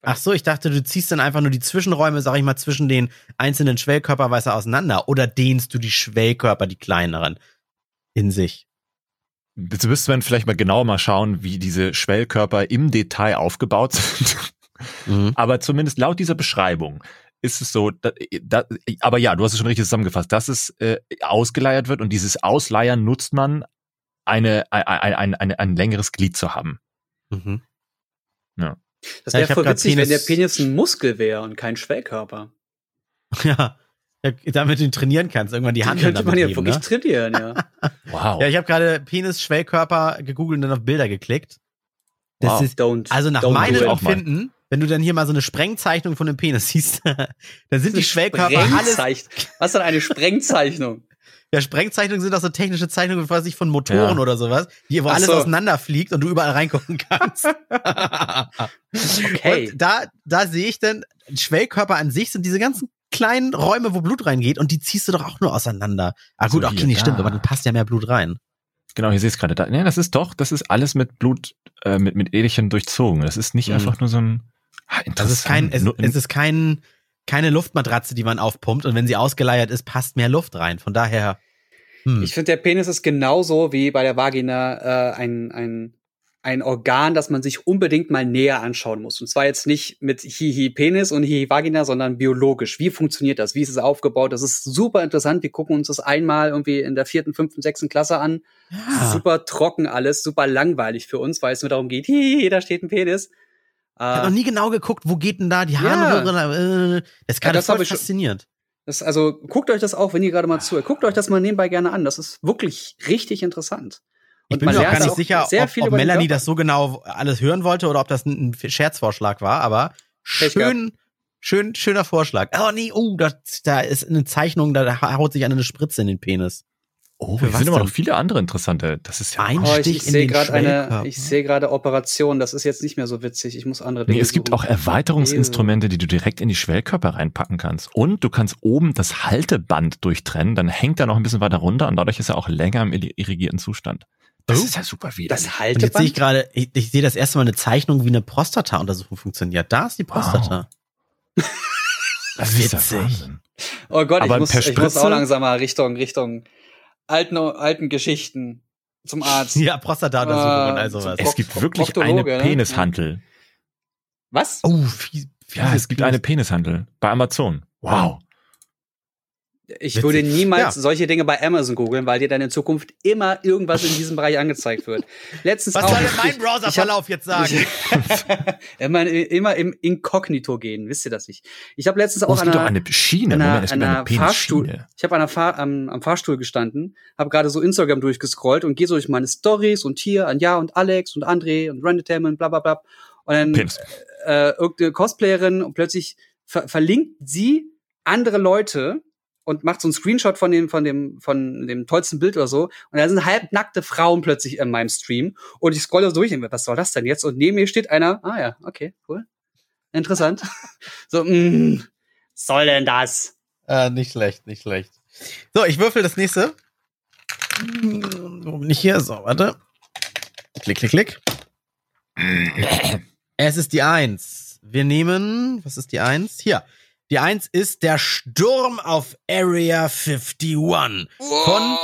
Speaker 1: Ach so, ich dachte, du ziehst dann einfach nur die Zwischenräume, sag ich mal, zwischen den einzelnen Schwellkörper weiter auseinander oder dehnst du die Schwellkörper, die kleineren, in sich?
Speaker 3: Jetzt müsste man vielleicht mal genau mal schauen, wie diese Schwellkörper im Detail aufgebaut [LAUGHS] sind. Aber zumindest laut dieser Beschreibung ist es so, da, da, aber ja, du hast es schon richtig zusammengefasst, dass es äh, ausgeleiert wird und dieses Ausleiern nutzt man, eine, ein, ein, ein, ein längeres Glied zu haben.
Speaker 1: Mhm.
Speaker 2: Das
Speaker 1: Ja,
Speaker 2: wäre
Speaker 1: ich hab
Speaker 2: voll witzig, wenn der
Speaker 1: Penis-
Speaker 2: Penis ein Muskel wäre und kein Schwellkörper. [LAUGHS]
Speaker 1: Ja. Ja, damit du ihn trainieren kannst, irgendwann die
Speaker 2: Die
Speaker 1: Hand
Speaker 2: könnte man ja wirklich
Speaker 1: ne?
Speaker 2: trainieren, ja. [LAUGHS]
Speaker 3: Wow.
Speaker 1: Ja, ich habe gerade Penis, Schwellkörper gegoogelt und dann auf Bilder geklickt. Das
Speaker 3: Wow.
Speaker 1: ist,
Speaker 2: Don't.
Speaker 1: also nach
Speaker 2: don't
Speaker 1: meinem. Empfinden, wenn du dann hier mal so eine Sprengzeichnung von dem Penis siehst, [LAUGHS] dann sind die Schwellkörper alles.
Speaker 2: Was ist denn eine Sprengzeichnung?
Speaker 1: Ja, Sprengzeichnungen sind auch so technische Zeichnungen, was ich von Motoren
Speaker 3: Ja.
Speaker 1: oder sowas, die, wo
Speaker 2: Ach
Speaker 1: alles
Speaker 2: so.
Speaker 1: auseinanderfliegt und du überall reingucken kannst. [LAUGHS]
Speaker 2: Okay.
Speaker 1: Und da, da sehe ich dann, Schwellkörper an sich sind diese ganzen kleinen Räume, wo Blut reingeht und die ziehst du doch auch nur auseinander. Ah gut,
Speaker 3: So,
Speaker 1: okay,
Speaker 3: hier,
Speaker 1: nicht stimmt, aber dann passt ja mehr Blut rein.
Speaker 3: Genau, hier sehe ich es gerade. Da, nee, das ist doch, das ist alles mit Blut, äh, mit, mit Edelchen durchzogen. Das ist nicht
Speaker 1: Mhm.
Speaker 3: einfach nur so ein. Ah,
Speaker 1: Das ist kein, es, es ist kein, keine Luftmatratze, die man aufpumpt und wenn sie ausgeleiert ist, passt mehr Luft rein. Von daher, hm.
Speaker 2: Ich finde, der Penis ist genauso wie bei der Vagina äh, ein, ein, ein Organ, das man sich unbedingt mal näher anschauen muss. Und zwar jetzt nicht mit Hihi Penis und Hihi Vagina, sondern biologisch. Wie funktioniert das? Wie ist es aufgebaut? Das ist super interessant. Wir gucken uns das einmal irgendwie in der vierten, fünften, sechsten Klasse an.
Speaker 1: Ja.
Speaker 2: Super trocken alles, super langweilig für uns, weil es nur darum geht, hihi, da steht ein Penis.
Speaker 1: Ich habe noch
Speaker 2: Äh,
Speaker 1: nie genau geguckt, wo geht denn da die
Speaker 2: Ja.
Speaker 1: Harnröhre? Äh, das ist gerade
Speaker 2: das
Speaker 1: voll fasziniert.
Speaker 2: das, also guckt euch das auch, wenn ihr gerade mal zuhört. Guckt euch das mal nebenbei gerne an. Das ist wirklich richtig interessant.
Speaker 1: Ich bin mir auch gar nicht sicher,
Speaker 2: sehr
Speaker 1: ob, ob Melanie das so genau alles hören wollte oder ob das ein, Scherzvorschlag war, aber schön, schön, schöner Vorschlag. Oh nee, oh, da, da ist eine Zeichnung, da haut sich eine Spritze in den Penis.
Speaker 3: Oh,
Speaker 1: Für was
Speaker 3: sind aber noch viele andere interessante. Das ist ja.
Speaker 1: Ein
Speaker 2: Oh, ich,
Speaker 1: Stich
Speaker 2: ich
Speaker 1: in
Speaker 2: sehe
Speaker 1: den
Speaker 2: gerade eine,
Speaker 1: Schwellkörper.
Speaker 2: ich sehe gerade Operation. Das ist jetzt nicht mehr so witzig. Ich muss andere Dinge.
Speaker 3: Nee, es gibt
Speaker 2: suchen.
Speaker 3: auch Erweiterungsinstrumente, die du direkt in die Schwellkörper reinpacken kannst. Und du kannst oben das Halteband durchtrennen, dann hängt er noch ein bisschen weiter runter und dadurch ist er auch länger im irrigierten Zustand. Das
Speaker 1: Oh.
Speaker 3: ist ja super widerlich.
Speaker 2: das
Speaker 1: Und jetzt sehe ich gerade, ich, ich sehe das erste Mal eine Zeichnung, wie eine Prostata-Untersuchung funktioniert. Da ist die Prostata.
Speaker 3: das ist ja
Speaker 1: witzig.
Speaker 3: Wahnsinn.
Speaker 2: Oh Gott, ich
Speaker 3: Aber
Speaker 2: muss,
Speaker 3: per
Speaker 2: ich muss
Speaker 3: Spritze?
Speaker 2: auch langsam mal Richtung, Richtung alten, alten Geschichten zum Arzt. [LAUGHS]
Speaker 1: Ja, Prostata-Untersuchung und
Speaker 2: Äh,
Speaker 1: all sowas.
Speaker 2: zum
Speaker 3: Es gibt wirklich
Speaker 2: Proktologe,
Speaker 3: eine
Speaker 2: ne?
Speaker 3: Penishandel.
Speaker 2: Was?
Speaker 1: Oh, fies,
Speaker 3: Ja, es gibt eine Penishandel bei Amazon. Wow.
Speaker 2: Ich
Speaker 1: Witzig.
Speaker 2: würde niemals
Speaker 1: Ja.
Speaker 2: solche Dinge bei Amazon googeln, weil dir dann in Zukunft immer irgendwas in diesem Bereich angezeigt wird. Letztens
Speaker 1: Was
Speaker 2: auch.
Speaker 1: soll denn mein Browserverlauf jetzt sagen? [LAUGHS]
Speaker 2: immer, immer im Inkognito gehen, wisst ihr das nicht? Ich habe letztens
Speaker 3: Oh,
Speaker 2: auch an einer,
Speaker 3: eine Schiene.
Speaker 2: an einer,
Speaker 3: Moment, es
Speaker 2: an
Speaker 3: eine
Speaker 2: einer Fahrstuhl.
Speaker 3: Penisschiene.
Speaker 2: Ich habe an der Fahr am, am Fahrstuhl gestanden, habe gerade so Instagram durchgescrollt und gehe so durch meine Stories und hier an Ja und Alex und André und Random und bla bla bla. Und dann äh, irgendeine Cosplayerin und plötzlich ver verlinkt sie andere Leute und macht so einen Screenshot von dem, von dem, von dem tollsten Bild oder so. Und da sind halbnackte Frauen plötzlich in meinem Stream. Und ich scrolle so durch und denke, was soll das denn jetzt? Und neben mir steht einer, ah ja, okay, cool. Interessant. [LAUGHS] so, mh, soll denn das?
Speaker 1: Äh, nicht schlecht, nicht schlecht. So, ich würfel das nächste. Hm, Nicht hier, so, warte. Klick, klick, klick. [COUGHS] Es ist die Eins. Wir nehmen, was ist die Eins? Hier. Die Eins ist der Sturm auf Area 51 von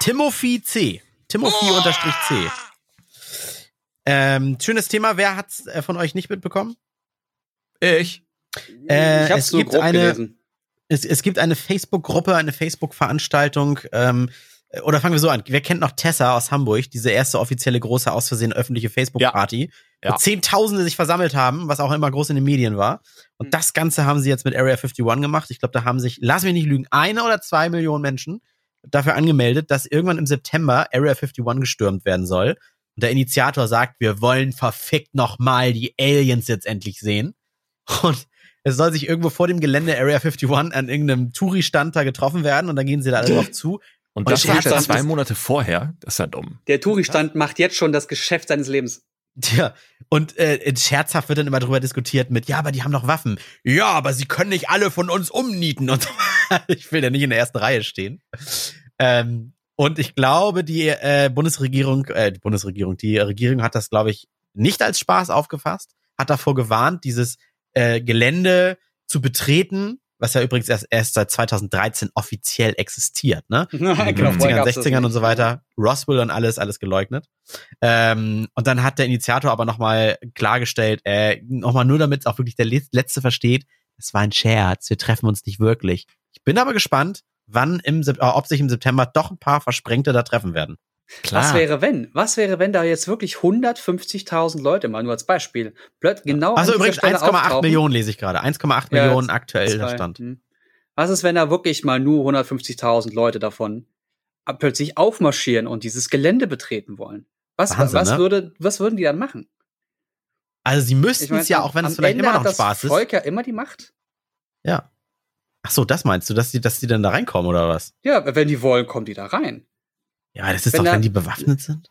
Speaker 1: Timothy C. Timothy unterstrich C. Ähm, schönes Thema. Wer hat's äh, von euch nicht mitbekommen?
Speaker 3: Ich.
Speaker 1: Äh,
Speaker 2: ich hab's
Speaker 1: es
Speaker 2: nur
Speaker 1: gibt
Speaker 2: grob
Speaker 1: eine-
Speaker 2: gelesen.
Speaker 1: Es, es gibt eine Facebook-Gruppe, eine Facebook-Veranstaltung. Ähm, oder fangen wir so an. Wer kennt noch Tessa aus Hamburg? Diese erste offizielle große, aus Versehen öffentliche Facebook-Party,
Speaker 3: Ja.
Speaker 1: Wo Zehntausende sich versammelt haben, was auch immer groß in den Medien war. Und
Speaker 2: Mhm.
Speaker 1: das Ganze haben sie jetzt mit Area 51 gemacht. Ich glaube, da haben sich, lass mich nicht lügen, eine oder zwei Millionen Menschen dafür angemeldet, dass irgendwann im September Area 51 gestürmt werden soll. Und der Initiator sagt, wir wollen verfickt nochmal die Aliens jetzt endlich sehen. Und es soll sich irgendwo vor dem Gelände Area 51 an irgendeinem Touri-Stand da getroffen werden und dann gehen sie da alle drauf zu.
Speaker 3: Und
Speaker 1: Und
Speaker 3: das war ja zwei Monate vorher. Das ist ja dumm.
Speaker 2: Der Touri-Stand macht jetzt schon das Geschäft seines Lebens.
Speaker 1: Tja, und äh, scherzhaft wird dann immer drüber diskutiert mit, ja, aber die haben doch Waffen. Ja, aber sie können nicht alle von uns umnieten. Und [LAUGHS] ich will ja nicht in der ersten Reihe stehen. Ähm, und ich glaube, die äh, Bundesregierung, äh, die Bundesregierung, die Regierung hat das, glaube ich, nicht als Spaß aufgefasst, hat davor gewarnt, dieses äh, Gelände zu betreten, was ja übrigens erst, erst seit 2013 offiziell existiert, ne? [LAUGHS] in den
Speaker 2: Genau, vorher
Speaker 1: 50ern,
Speaker 2: gab's das
Speaker 1: 60ern und so weiter. Roswell und alles, alles geleugnet. Ähm, und dann hat der Initiator aber nochmal klargestellt, äh, nochmal nur damit es auch wirklich der Le- Letzte versteht, es war ein Scherz, wir treffen uns nicht wirklich. Ich bin aber gespannt, wann im, äh, ob sich im September doch ein paar Versprengte da treffen werden.
Speaker 2: Was wäre, wenn? Was wäre, wenn da jetzt wirklich 150.000 Leute, mal nur als Beispiel, plötzlich genau
Speaker 1: Also übrigens
Speaker 2: Stelle
Speaker 1: 1,8
Speaker 2: auftauchen?
Speaker 1: Millionen lese ich gerade. 1,8
Speaker 2: Ja,
Speaker 1: Millionen aktuell der. Stand.
Speaker 2: Hm. Was ist, wenn da wirklich mal nur 150.000 Leute davon ab- plötzlich aufmarschieren und dieses Gelände betreten wollen? Was,
Speaker 1: Wahnsinn,
Speaker 2: was,
Speaker 1: ne?
Speaker 2: würde, was würden die dann machen?
Speaker 1: Also sie müssten
Speaker 2: Ich
Speaker 1: es ja, auch wenn es vielleicht
Speaker 2: Ende
Speaker 1: immer noch
Speaker 2: hat das
Speaker 1: Spaß ist.
Speaker 2: Volk ja immer die Macht.
Speaker 1: Ja. Ach so, das meinst du, dass die, dass die dann da reinkommen oder was?
Speaker 2: Ja, wenn die wollen, kommen die da rein.
Speaker 1: Ja, das ist
Speaker 2: Wenn
Speaker 1: doch,
Speaker 2: da-
Speaker 1: wenn die bewaffnet sind.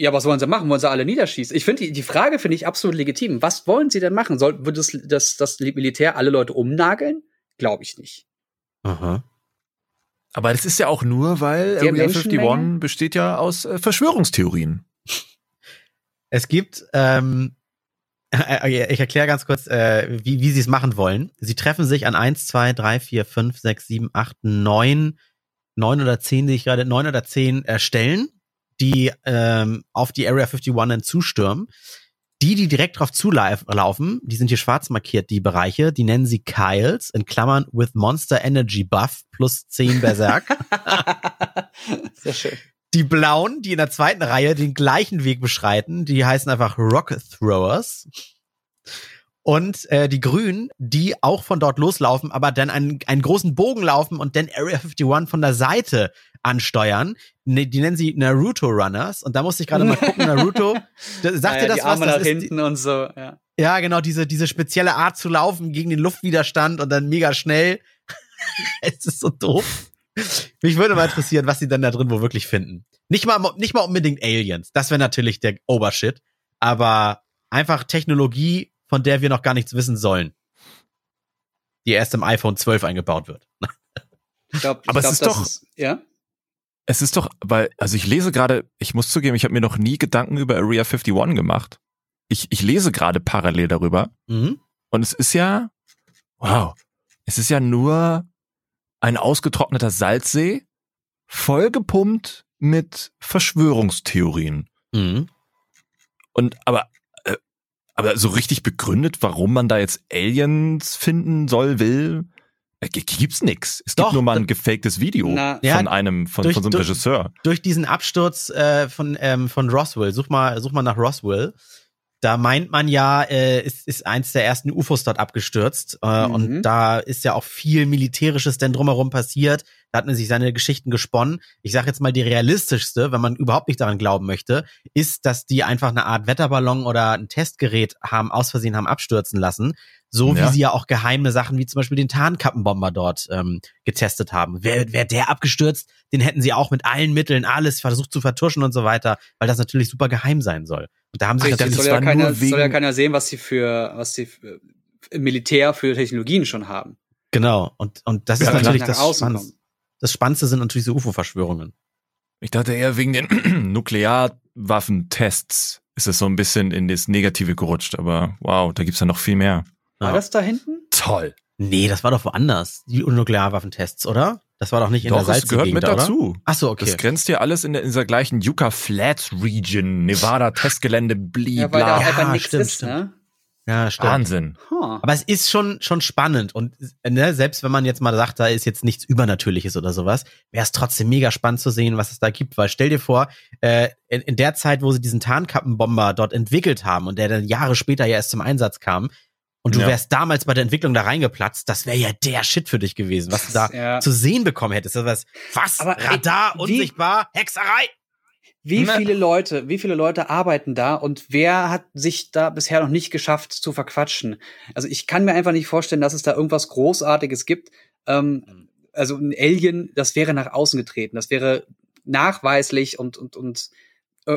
Speaker 2: Ja, was wollen sie machen? Wollen sie alle niederschießen? Ich finde, die, die Frage finde ich absolut legitim. Was wollen sie denn machen? Soll, wird das, das, das Militär alle Leute umnageln? Glaube ich nicht.
Speaker 1: Aha.
Speaker 3: Aber das ist ja auch nur, weil Area 51
Speaker 2: Menschenmenge?
Speaker 3: besteht ja aus äh, Verschwörungstheorien.
Speaker 1: Es gibt, ähm, [LAUGHS] äh, ich erkläre ganz kurz, äh, wie, wie sie es machen wollen. Sie treffen sich an 1, 2, 3, 4, 5, 6, 7, 8, 9, 9 oder 10, die ich gerade, 9 oder 10 äh, Stellen, die ähm, auf die Area 51 dann zustürmen. Die, die direkt drauf zulaufen, die sind hier schwarz markiert, die Bereiche, die nennen sie Kyles, in Klammern with Monster Energy Buff plus 10 [LAUGHS] Berserk.
Speaker 2: Sehr schön.
Speaker 1: Die Blauen, die in der zweiten Reihe den gleichen Weg beschreiten, die heißen einfach Rock Throwers. Und äh, die Grünen, die auch von dort loslaufen, aber dann einen, einen großen Bogen laufen und dann Area 51 von der Seite ansteuern. Ne, die nennen sie Naruto Runners. Und da musste ich gerade mal gucken, Naruto. [LAUGHS] Da, sagt
Speaker 2: Ja,
Speaker 1: ihr das
Speaker 2: die
Speaker 1: was?
Speaker 2: Arme
Speaker 1: Das
Speaker 2: nach hinten und so, ja.
Speaker 1: ja, genau, diese, diese spezielle Art zu laufen gegen den Luftwiderstand und dann mega schnell. [LAUGHS] es ist so doof. Mich würde mal interessieren, was sie dann da drin wohl wirklich finden. Nicht mal, nicht mal unbedingt Aliens. Das wäre natürlich der Obershit. Aber einfach Technologie, von der wir noch gar nichts wissen sollen. Die erst im iPhone 12 eingebaut wird.
Speaker 2: Ich glaub, ich
Speaker 3: Aber es
Speaker 2: glaub,
Speaker 3: ist
Speaker 2: das
Speaker 3: doch-
Speaker 2: ja?
Speaker 3: Es ist doch, weil, also ich lese gerade, ich muss zugeben, ich habe mir noch nie Gedanken über Area 51 gemacht. Ich, ich lese gerade parallel darüber.
Speaker 1: Mhm.
Speaker 3: Und es ist ja, wow, es ist ja nur ein ausgetrockneter Salzsee, vollgepumpt mit Verschwörungstheorien.
Speaker 1: Mhm.
Speaker 3: Und aber, aber so richtig begründet, warum man da jetzt Aliens finden soll, will, äh, gibt's nix. Es
Speaker 1: Doch,
Speaker 3: gibt nur mal ein gefaktes Video
Speaker 2: Na-
Speaker 1: Ja,
Speaker 3: von einem, von,
Speaker 1: durch-
Speaker 3: von so einem
Speaker 1: durch-
Speaker 3: Regisseur.
Speaker 1: durch diesen Absturz äh, von, ähm, von Roswell, such mal, such mal nach Roswell. Da meint man ja, äh, ist, ist eins der ersten UFOs dort abgestürzt. Äh,
Speaker 2: Mhm.
Speaker 1: Und da ist ja auch viel Militärisches denn drumherum passiert. Da hat man sich seine Geschichten gesponnen. Ich sage jetzt mal, die realistischste, wenn man überhaupt nicht daran glauben möchte, ist, dass die einfach eine Art Wetterballon oder ein Testgerät haben, aus Versehen haben abstürzen lassen. So
Speaker 3: Ja.
Speaker 1: wie sie ja auch geheime Sachen wie zum Beispiel den Tarnkappenbomber dort ähm, getestet haben. Wäre wär der abgestürzt, den hätten sie auch mit allen Mitteln alles versucht zu vertuschen und so weiter, weil das natürlich super geheim sein soll. Und da haben sie
Speaker 3: Ach, ich
Speaker 2: Richtig,
Speaker 3: dachte,
Speaker 2: soll,
Speaker 3: das
Speaker 2: ja keiner,
Speaker 3: nur wegen-
Speaker 2: soll ja keiner sehen, was sie für, was sie für, im Militär für Technologien schon haben.
Speaker 1: genau. Und, und das
Speaker 3: Ja,
Speaker 1: ist natürlich das Spannendste. Das Spannendste sind natürlich diese UFO-Verschwörungen.
Speaker 3: Ich dachte eher wegen den [CLEARS THROAT] Nuklearwaffentests ist es so ein bisschen in das Negative gerutscht, aber wow, da gibt's ja noch viel mehr.
Speaker 2: War
Speaker 1: Ja.
Speaker 2: das da hinten?
Speaker 3: Toll.
Speaker 1: Nee, das war doch woanders. Die Nuklearwaffentests, oder? Das war doch nicht in
Speaker 3: Doch,
Speaker 1: der
Speaker 3: es gehört
Speaker 1: Salzgegend,
Speaker 3: mit dazu.
Speaker 1: Ach so, okay.
Speaker 3: Das grenzt ja alles in, der, in dieser gleichen Yucca Flats Region, Nevada Testgelände, bli,
Speaker 2: Ja, weil da
Speaker 3: bla.
Speaker 1: Ja,
Speaker 2: einfach nichts
Speaker 1: stimmt,
Speaker 2: ist,
Speaker 1: stimmt.
Speaker 2: ne?
Speaker 1: Ja, stimmt.
Speaker 3: Wahnsinn.
Speaker 2: Huh.
Speaker 1: Aber es ist schon, schon spannend und ne, selbst wenn man jetzt mal sagt, da ist jetzt nichts Übernatürliches oder sowas, wäre es trotzdem mega spannend zu sehen, was es da gibt. Weil stell dir vor, äh, in, in der Zeit, wo sie diesen Tarnkappenbomber dort entwickelt haben und der dann Jahre später ja erst zum Einsatz kam und du
Speaker 3: Ja.
Speaker 1: wärst damals bei der Entwicklung da reingeplatzt, das wäre ja der Shit für dich gewesen, was du da
Speaker 2: Ja.
Speaker 1: zu sehen bekommen hättest. Das was, was?
Speaker 2: Aber, ey,
Speaker 1: Radar,
Speaker 2: wie-
Speaker 1: unsichtbar, Hexerei.
Speaker 2: Wie
Speaker 3: Ne.
Speaker 2: viele Leute, wie viele Leute arbeiten da und wer hat sich da bisher noch nicht geschafft zu verquatschen? Also ich kann mir einfach nicht vorstellen, dass es da irgendwas Großartiges gibt. Ähm, also ein Alien, das wäre nach außen getreten, das wäre nachweislich und und und äh,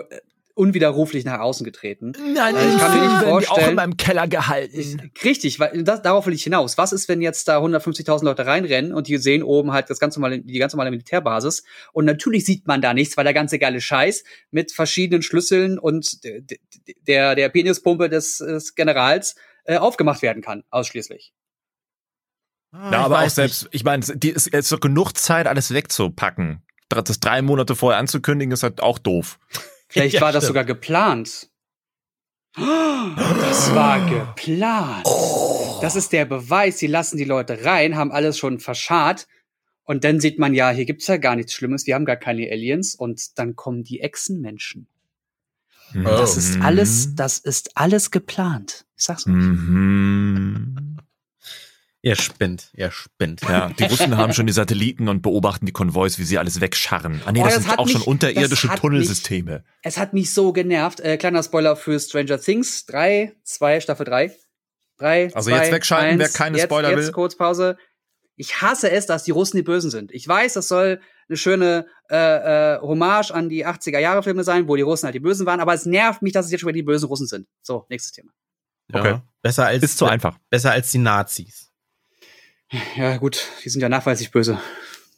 Speaker 2: unwiderruflich nach außen getreten.
Speaker 3: Nein,
Speaker 2: Ich kann mir nicht vorstellen-
Speaker 3: meinem Keller gehalten.
Speaker 2: Ich, richtig, weil das, darauf will ich hinaus. Was ist, wenn jetzt da 150.000 Leute reinrennen und die sehen oben halt das ganz normale, die ganz normale Militärbasis und natürlich sieht man da nichts, weil der ganze geile Scheiß mit verschiedenen Schlüsseln und d- d- der der Penispumpe des, des Generals äh, aufgemacht werden kann, ausschließlich.
Speaker 1: Ah,
Speaker 3: Ja,
Speaker 1: ich
Speaker 3: aber auch selbst, ich meine, die ist jetzt doch genug Zeit, alles wegzupacken. Das drei Monate vorher anzukündigen, ist halt auch doof.
Speaker 2: Vielleicht [LAUGHS]
Speaker 1: Ja,
Speaker 2: war das
Speaker 1: stimmt.
Speaker 2: sogar geplant. Das war geplant. Das ist der Beweis. Sie lassen die Leute rein, haben alles schon verscharrt. Und dann sieht man ja, hier gibt's ja gar nichts Schlimmes. Wir haben gar keine Aliens. Und dann kommen die Echsenmenschen. Das ist alles, das ist alles geplant. Ich sag's euch.
Speaker 3: Mhm.
Speaker 1: Ihr spinnt, ihr spinnt.
Speaker 3: Ja, die Russen haben schon die Satelliten und beobachten die Konvois, wie sie alles wegscharren. Ah nee,
Speaker 2: Oh,
Speaker 3: das,
Speaker 2: das
Speaker 3: sind
Speaker 2: hat
Speaker 3: auch schon
Speaker 2: mich-
Speaker 3: unterirdische
Speaker 2: das hat
Speaker 3: Tunnelsysteme.
Speaker 2: Es hat mich so genervt. Äh, kleiner Spoiler für Stranger Things. Drei, zwei, Staffel drei. Drei,
Speaker 3: Also
Speaker 2: zwei,
Speaker 3: jetzt wegschalten, wer
Speaker 2: eins.
Speaker 3: keine
Speaker 2: jetzt,
Speaker 3: Spoiler
Speaker 2: jetzt
Speaker 3: will.
Speaker 2: kurz Pause. Ich hasse es, dass die Russen die Bösen sind. Ich weiß, das soll eine schöne äh, äh, Hommage an die 80er-Jahre-Filme sein, wo die Russen halt die Bösen waren, aber es nervt mich, dass es jetzt schon wieder die bösen Russen sind. So, nächstes Thema.
Speaker 1: Ja,
Speaker 3: Okay.
Speaker 1: Besser als,
Speaker 3: Ist zu einfach.
Speaker 1: besser als die Nazis.
Speaker 2: Ja, gut, die sind ja nachweislich böse.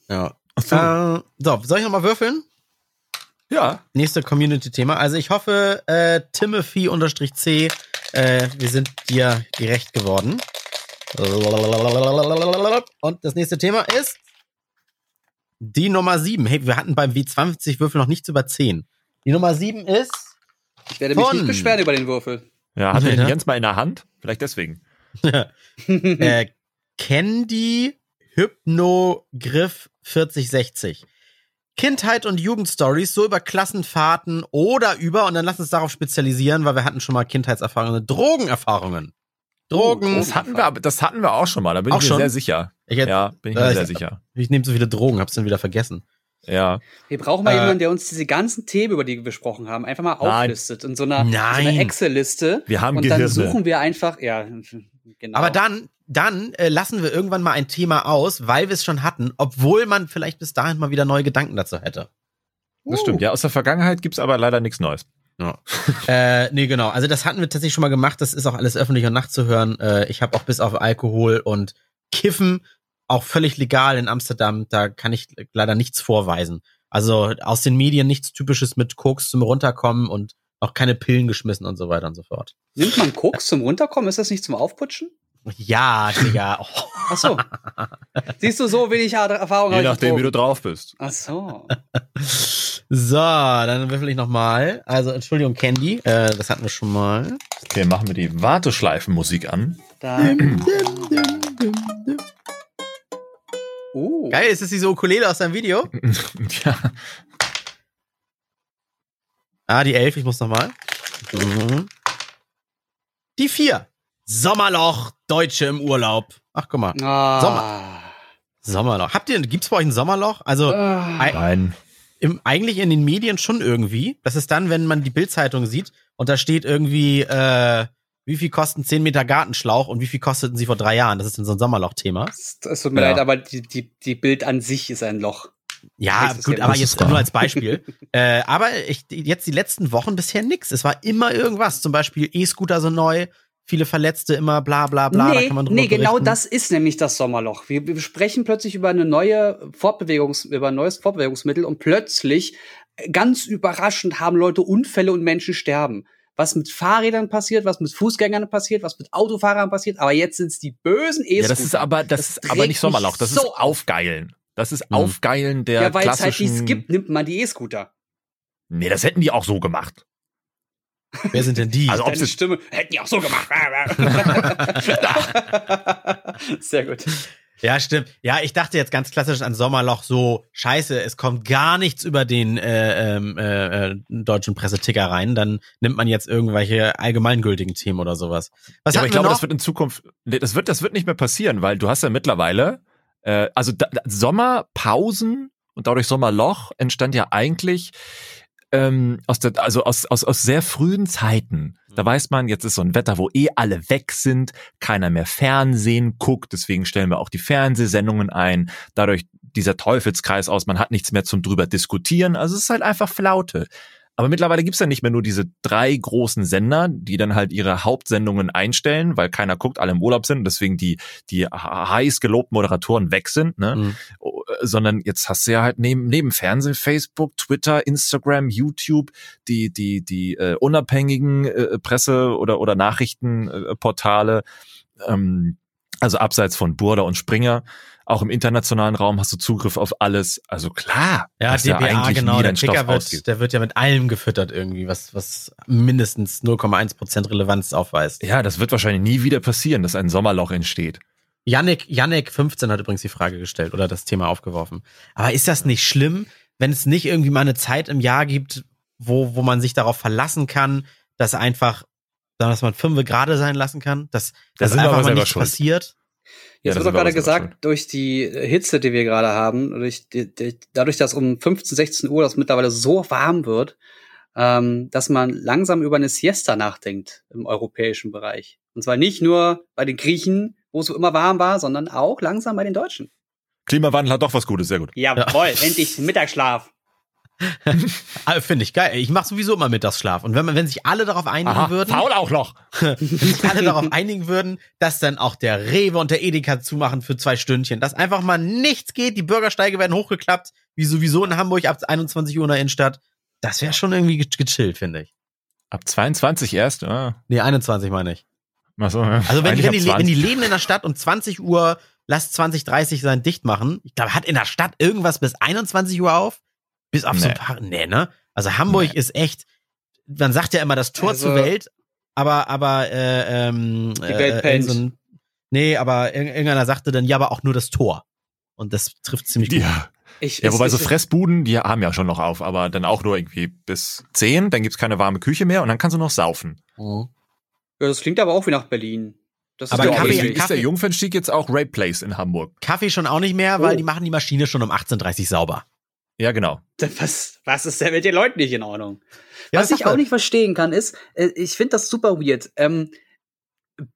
Speaker 1: Ja. Äh, so, soll ich nochmal würfeln?
Speaker 3: Ja.
Speaker 1: Nächste Community-Thema. Also ich hoffe, äh, Timothy-C, äh, wir sind dir gerecht geworden. Und das nächste Thema ist die Nummer 7. Hey, wir hatten beim W20-Würfel noch nichts über 10. Die Nummer 7 ist
Speaker 2: Ich werde mich
Speaker 1: Von-
Speaker 2: nicht beschweren über den Würfel.
Speaker 3: Ja, hat er
Speaker 1: Ja.
Speaker 3: den Jens mal in der Hand? Vielleicht deswegen. [LAUGHS]
Speaker 1: äh, Candy Hypnogriff 4060. Kindheit und Jugendstories, so über Klassenfahrten oder über, und dann lass uns darauf spezialisieren, weil wir hatten schon mal Kindheitserfahrungen, Drogenerfahrungen. Drogen.
Speaker 3: Das hatten wir, aber- das hatten wir auch schon mal, da bin
Speaker 1: Auch
Speaker 3: ich mir
Speaker 1: schon?
Speaker 3: sehr sicher.
Speaker 1: ich, hätte-
Speaker 3: Ja, bin ich mir
Speaker 1: Äh,
Speaker 3: sehr
Speaker 1: ich-
Speaker 3: sicher.
Speaker 1: ich nehme so viele Drogen, hab's dann wieder vergessen.
Speaker 3: Ja.
Speaker 2: Wir brauchen mal
Speaker 1: Äh,
Speaker 2: jemanden, der uns diese ganzen Themen, über die wir besprochen haben, einfach mal
Speaker 3: Nein.
Speaker 2: auflistet in so einer, so
Speaker 1: Nein.
Speaker 2: einer Excel-Liste.
Speaker 3: Wir haben
Speaker 2: und dann
Speaker 3: Gehirne.
Speaker 2: suchen wir einfach, ja, genau.
Speaker 1: Aber dann, dann äh, lassen wir irgendwann mal ein Thema aus, weil wir es schon hatten, obwohl man vielleicht bis dahin mal wieder neue Gedanken dazu hätte.
Speaker 3: Das stimmt. Ja, aus der Vergangenheit gibt's aber leider nichts Neues.
Speaker 1: Ja. [LAUGHS] äh, nee, genau. Also das hatten wir tatsächlich schon mal gemacht. Das ist auch alles öffentlich und nachzuhören. Äh, ich habe auch bis auf Alkohol und Kiffen auch völlig legal in Amsterdam. Da kann ich leider nichts vorweisen. Also aus den Medien nichts Typisches mit Koks zum Runterkommen und auch keine Pillen geschmissen und so weiter und so fort.
Speaker 2: Nimmt man Koks zum Runterkommen? Ist das nicht zum Aufputschen?
Speaker 1: Ja, Digga. Oh. [LAUGHS]
Speaker 2: Ach so. Siehst du, so wenig Erfahrung
Speaker 3: Je
Speaker 2: habe ich
Speaker 3: nachdem, wie du drauf bist.
Speaker 2: Ach so. [LAUGHS]
Speaker 1: So, dann würfel ich nochmal. Also, Entschuldigung, Candy. Äh, das hatten wir schon mal.
Speaker 3: Okay, machen wir die Warteschleifenmusik an.
Speaker 2: Dann. Uh. [CLEARS THROAT]
Speaker 1: Geil, ist das diese Ukulele aus deinem Video? [LAUGHS]
Speaker 3: ja.
Speaker 1: Ah, die elf, ich muss nochmal. Mhm. Die vier. Sommerloch, Deutsche im Urlaub. Ach, guck mal.
Speaker 2: Ah.
Speaker 1: Sommer. Sommerloch. Habt ihr, gibt's bei euch ein Sommerloch? Also,
Speaker 2: Ah.
Speaker 1: Ei-
Speaker 3: Nein.
Speaker 1: im, eigentlich in den Medien schon irgendwie. Das ist dann, wenn man die Bildzeitung sieht und da steht irgendwie, äh, wie viel kosten 10 Meter Gartenschlauch und wie viel kosteten sie vor drei Jahren? Das ist dann so ein Sommerloch-Thema.
Speaker 2: Es tut mir
Speaker 3: Ja.
Speaker 2: leid, aber die, die, die Bild an sich ist ein Loch.
Speaker 1: Ja,
Speaker 2: Das
Speaker 1: gut, aber jetzt nur als Beispiel. [LAUGHS] äh, aber ich, jetzt die letzten Wochen bisher nix. Es war immer irgendwas. Zum Beispiel E-Scooter so neu, viele Verletzte immer, bla bla bla. da
Speaker 2: nee,
Speaker 1: kann man drüber
Speaker 2: nee, genau das ist nämlich das Sommerloch. Wir, wir sprechen plötzlich über eine neue Fortbewegungs, über ein neues Fortbewegungsmittel und plötzlich, äh, ganz überraschend, haben Leute Unfälle und Menschen sterben. Was mit Fahrrädern passiert, was mit Fußgängern passiert, was mit Autofahrern passiert, aber jetzt sind es die bösen E-Scooter.
Speaker 3: Ja, das ist aber, das,
Speaker 2: Das
Speaker 3: ist aber nicht Sommerloch. Das
Speaker 2: so
Speaker 3: ist
Speaker 2: auf.
Speaker 3: Aufgeilen. Das ist
Speaker 1: Mhm.
Speaker 3: Aufgeilen der
Speaker 2: ja, weil es halt nichts gibt, nimmt man die E-Scooter.
Speaker 3: Nee, das hätten die auch so gemacht.
Speaker 1: Wer sind denn die?
Speaker 3: Also ob
Speaker 2: Deine
Speaker 3: sie
Speaker 2: Stimme hätten die auch so gemacht. [LAUGHS] Sehr gut.
Speaker 1: Ja, stimmt. Ja, ich dachte jetzt ganz klassisch an Sommerloch so, scheiße, es kommt gar nichts über den äh, ähm, äh, äh, deutschen Presseticker rein, dann nimmt man jetzt irgendwelche allgemeingültigen Themen oder sowas. Was
Speaker 3: ja, aber ich glaube,
Speaker 1: noch?
Speaker 3: das wird in Zukunft, das wird, das wird nicht mehr passieren, weil du hast ja mittlerweile, äh, also da, Sommerpausen und dadurch Sommerloch entstand ja eigentlich ähm, aus der, also aus, aus, aus sehr frühen Zeiten.
Speaker 1: Mhm.
Speaker 3: Da weiß man, jetzt ist so ein Wetter, wo eh alle weg sind, keiner mehr Fernsehen guckt, deswegen stellen wir auch die Fernsehsendungen ein. Dadurch dieser Teufelskreis aus, man hat nichts mehr zum drüber diskutieren. Also es ist halt einfach Flaute. Aber mittlerweile gibt's ja nicht mehr nur diese drei großen Sender, die dann halt ihre Hauptsendungen einstellen, weil keiner guckt, alle im Urlaub sind und deswegen die, die heiß gelobten Moderatoren weg sind, ne?
Speaker 1: Mhm.
Speaker 3: Sondern jetzt hast du ja halt neben, neben Fernsehen, Facebook, Twitter, Instagram, YouTube, die, die, die äh, unabhängigen äh, Presse- oder, oder Nachrichtenportale, ähm, also abseits von Burda und Springer, auch im internationalen Raum hast du Zugriff auf alles. Also klar,
Speaker 1: Ja,
Speaker 3: dass
Speaker 1: DPA,
Speaker 3: da eigentlich
Speaker 1: genau,
Speaker 3: nie
Speaker 1: der Ticker wird, der wird ja mit allem gefüttert irgendwie, was, was mindestens 0,1% Relevanz aufweist.
Speaker 3: Ja, das wird wahrscheinlich nie wieder passieren, dass ein Sommerloch entsteht.
Speaker 1: Yannick, Yannick 15 hat übrigens die Frage gestellt oder das Thema aufgeworfen. Aber ist das nicht schlimm, wenn es nicht irgendwie mal eine Zeit im Jahr gibt, wo, wo man sich darauf verlassen kann, dass einfach, dass man fünf gerade sein lassen kann, dass,
Speaker 3: Da
Speaker 1: dass einfach
Speaker 3: aber
Speaker 1: mal nichts
Speaker 3: schuld.
Speaker 1: passiert?
Speaker 3: Ja,
Speaker 2: Jetzt wird doch gerade gesagt, durch die Hitze, die wir gerade haben, durch die, die, dadurch, dass um 15, 16 Uhr das mittlerweile so warm wird, ähm, dass man langsam über eine Siesta nachdenkt im europäischen Bereich. Und zwar nicht nur bei den Griechen, wo es immer warm war, sondern auch langsam bei den Deutschen.
Speaker 3: Klimawandel hat doch was Gutes, sehr gut.
Speaker 2: Jawohl, endlich Mittagsschlaf. [LAUGHS]
Speaker 1: Ah, Finde ich geil. Ich mache sowieso immer Mittagsschlaf. Und wenn, man, wenn sich alle darauf einigen
Speaker 4: Aha,
Speaker 1: würden,
Speaker 4: faul auch noch. [LAUGHS]
Speaker 1: wenn sich alle darauf einigen würden, dass dann auch der Rewe und der Edeka zumachen für zwei Stündchen, dass einfach mal nichts geht, die Bürgersteige werden hochgeklappt, wie sowieso in Hamburg ab 21 Uhr in der Innenstadt, das wäre schon irgendwie ge- gechillt, finde ich.
Speaker 3: Ab 22 erst? Ah.
Speaker 1: Nee, 21 meine ich.
Speaker 3: So.
Speaker 1: Also wenn, wenn, die, wenn die
Speaker 3: 20.
Speaker 1: Läden in der Stadt um 20 Uhr, lass 20, 30 sein, dicht machen, ich glaube, hat in der Stadt irgendwas bis 21 Uhr auf? Bis auf so ein
Speaker 3: Nee.
Speaker 1: paar, nee, ne? Also Hamburg ist echt, man sagt ja immer das Tor
Speaker 2: Also-
Speaker 1: zur Welt, aber, aber, äh, ähm,
Speaker 2: Die Welt
Speaker 1: äh,
Speaker 2: pennt.
Speaker 1: irgend so ein, nee, aber irg- irgendeiner sagte dann, ja, aber auch nur das Tor. Und das trifft ziemlich gut.
Speaker 3: Ja.
Speaker 2: Ich,
Speaker 3: ja, wobei so
Speaker 2: es-
Speaker 3: Fressbuden, die haben ja schon noch auf, aber dann auch nur irgendwie bis 10, dann gibt's keine warme Küche mehr und dann kannst du noch saufen.
Speaker 2: Ja, das klingt aber auch wie nach Berlin. Das
Speaker 1: Aber
Speaker 2: ist
Speaker 1: Kaffee-
Speaker 2: auch
Speaker 3: ist, der Jungfernstieg jetzt auch Rape Place in Hamburg?
Speaker 1: Kaffee schon auch nicht mehr, weil
Speaker 2: Oh.
Speaker 1: die machen die Maschine schon um 18.30 sauber.
Speaker 3: Ja, genau. [LAUGHS]
Speaker 2: Was, was ist denn mit den Leuten nicht in Ordnung?
Speaker 1: Ja,
Speaker 2: was ich auch nicht verstehen kann, ist, äh, ich finde das super weird. Ähm,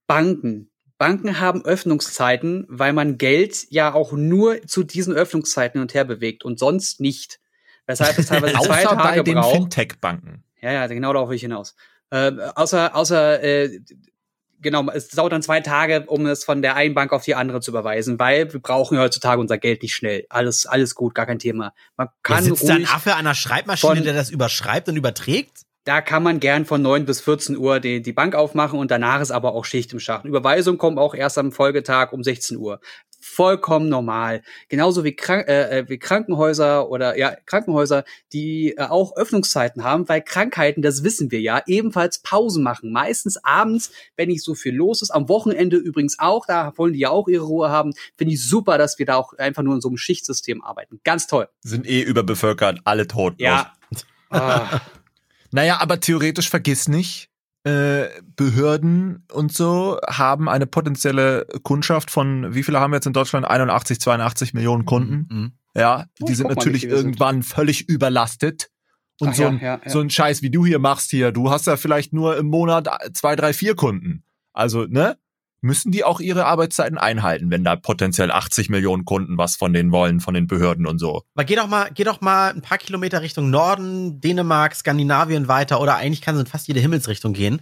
Speaker 2: Banken. Banken haben Öffnungszeiten, weil man Geld ja auch nur zu diesen Öffnungszeiten hin und her bewegt und sonst nicht. Weshalb es teilweise [LAUGHS] zwei
Speaker 3: Außer bei
Speaker 2: Tage
Speaker 3: den
Speaker 2: braucht.
Speaker 3: Fintech-Banken.
Speaker 2: Ja, ja, genau darauf will ich hinaus. Äh, außer, außer, äh, genau, es dauert dann zwei Tage, um es von der einen Bank auf die andere zu überweisen, weil wir brauchen ja heutzutage unser Geld nicht schnell. Alles, alles gut, gar kein Thema. Man kann
Speaker 1: sitzt da ein Affe an einer Schreibmaschine, der das überschreibt und überträgt?
Speaker 2: Da kann man gern von 9 bis 14 Uhr die, die Bank aufmachen und danach ist aber auch Schicht im Schacht. Überweisung kommt auch erst am Folgetag um 16 Uhr. Vollkommen normal. Genauso wie, Krank äh, äh, wie Krankenhäuser oder ja, Krankenhäuser, die äh, auch Öffnungszeiten haben, weil Krankheiten, das wissen wir ja, ebenfalls Pausen machen. Meistens abends, wenn nicht so viel los ist. Am Wochenende übrigens auch, da wollen die ja auch ihre Ruhe haben. Finde ich super, dass wir da auch einfach nur in so einem Schichtsystem arbeiten. Ganz toll.
Speaker 3: Sind eh überbevölkert, alle tot.
Speaker 2: Ja. Ah. [LAUGHS]
Speaker 3: Naja, aber theoretisch vergiss nicht, äh, Behörden und so haben eine potenzielle Kundschaft von, wie viele haben wir jetzt in Deutschland? 81, 82 Millionen Kunden.
Speaker 1: Mhm.
Speaker 3: Ja,
Speaker 2: Oh,
Speaker 3: die sind natürlich irgendwann völlig überlastet. Und
Speaker 2: Ach
Speaker 3: so,
Speaker 2: ja,
Speaker 3: ein,
Speaker 2: ja, ja.
Speaker 3: so ein Scheiß, wie du hier machst hier, du hast ja vielleicht nur im Monat zwei, drei, vier Kunden. Also, ne? Müssen die auch ihre Arbeitszeiten einhalten, wenn da potenziell 80 Millionen Kunden was von denen wollen, von den Behörden und so.
Speaker 1: Aber geh doch mal, geh doch mal ein paar Kilometer Richtung Norden, Dänemark, Skandinavien weiter oder eigentlich kannst du in fast jede Himmelsrichtung gehen.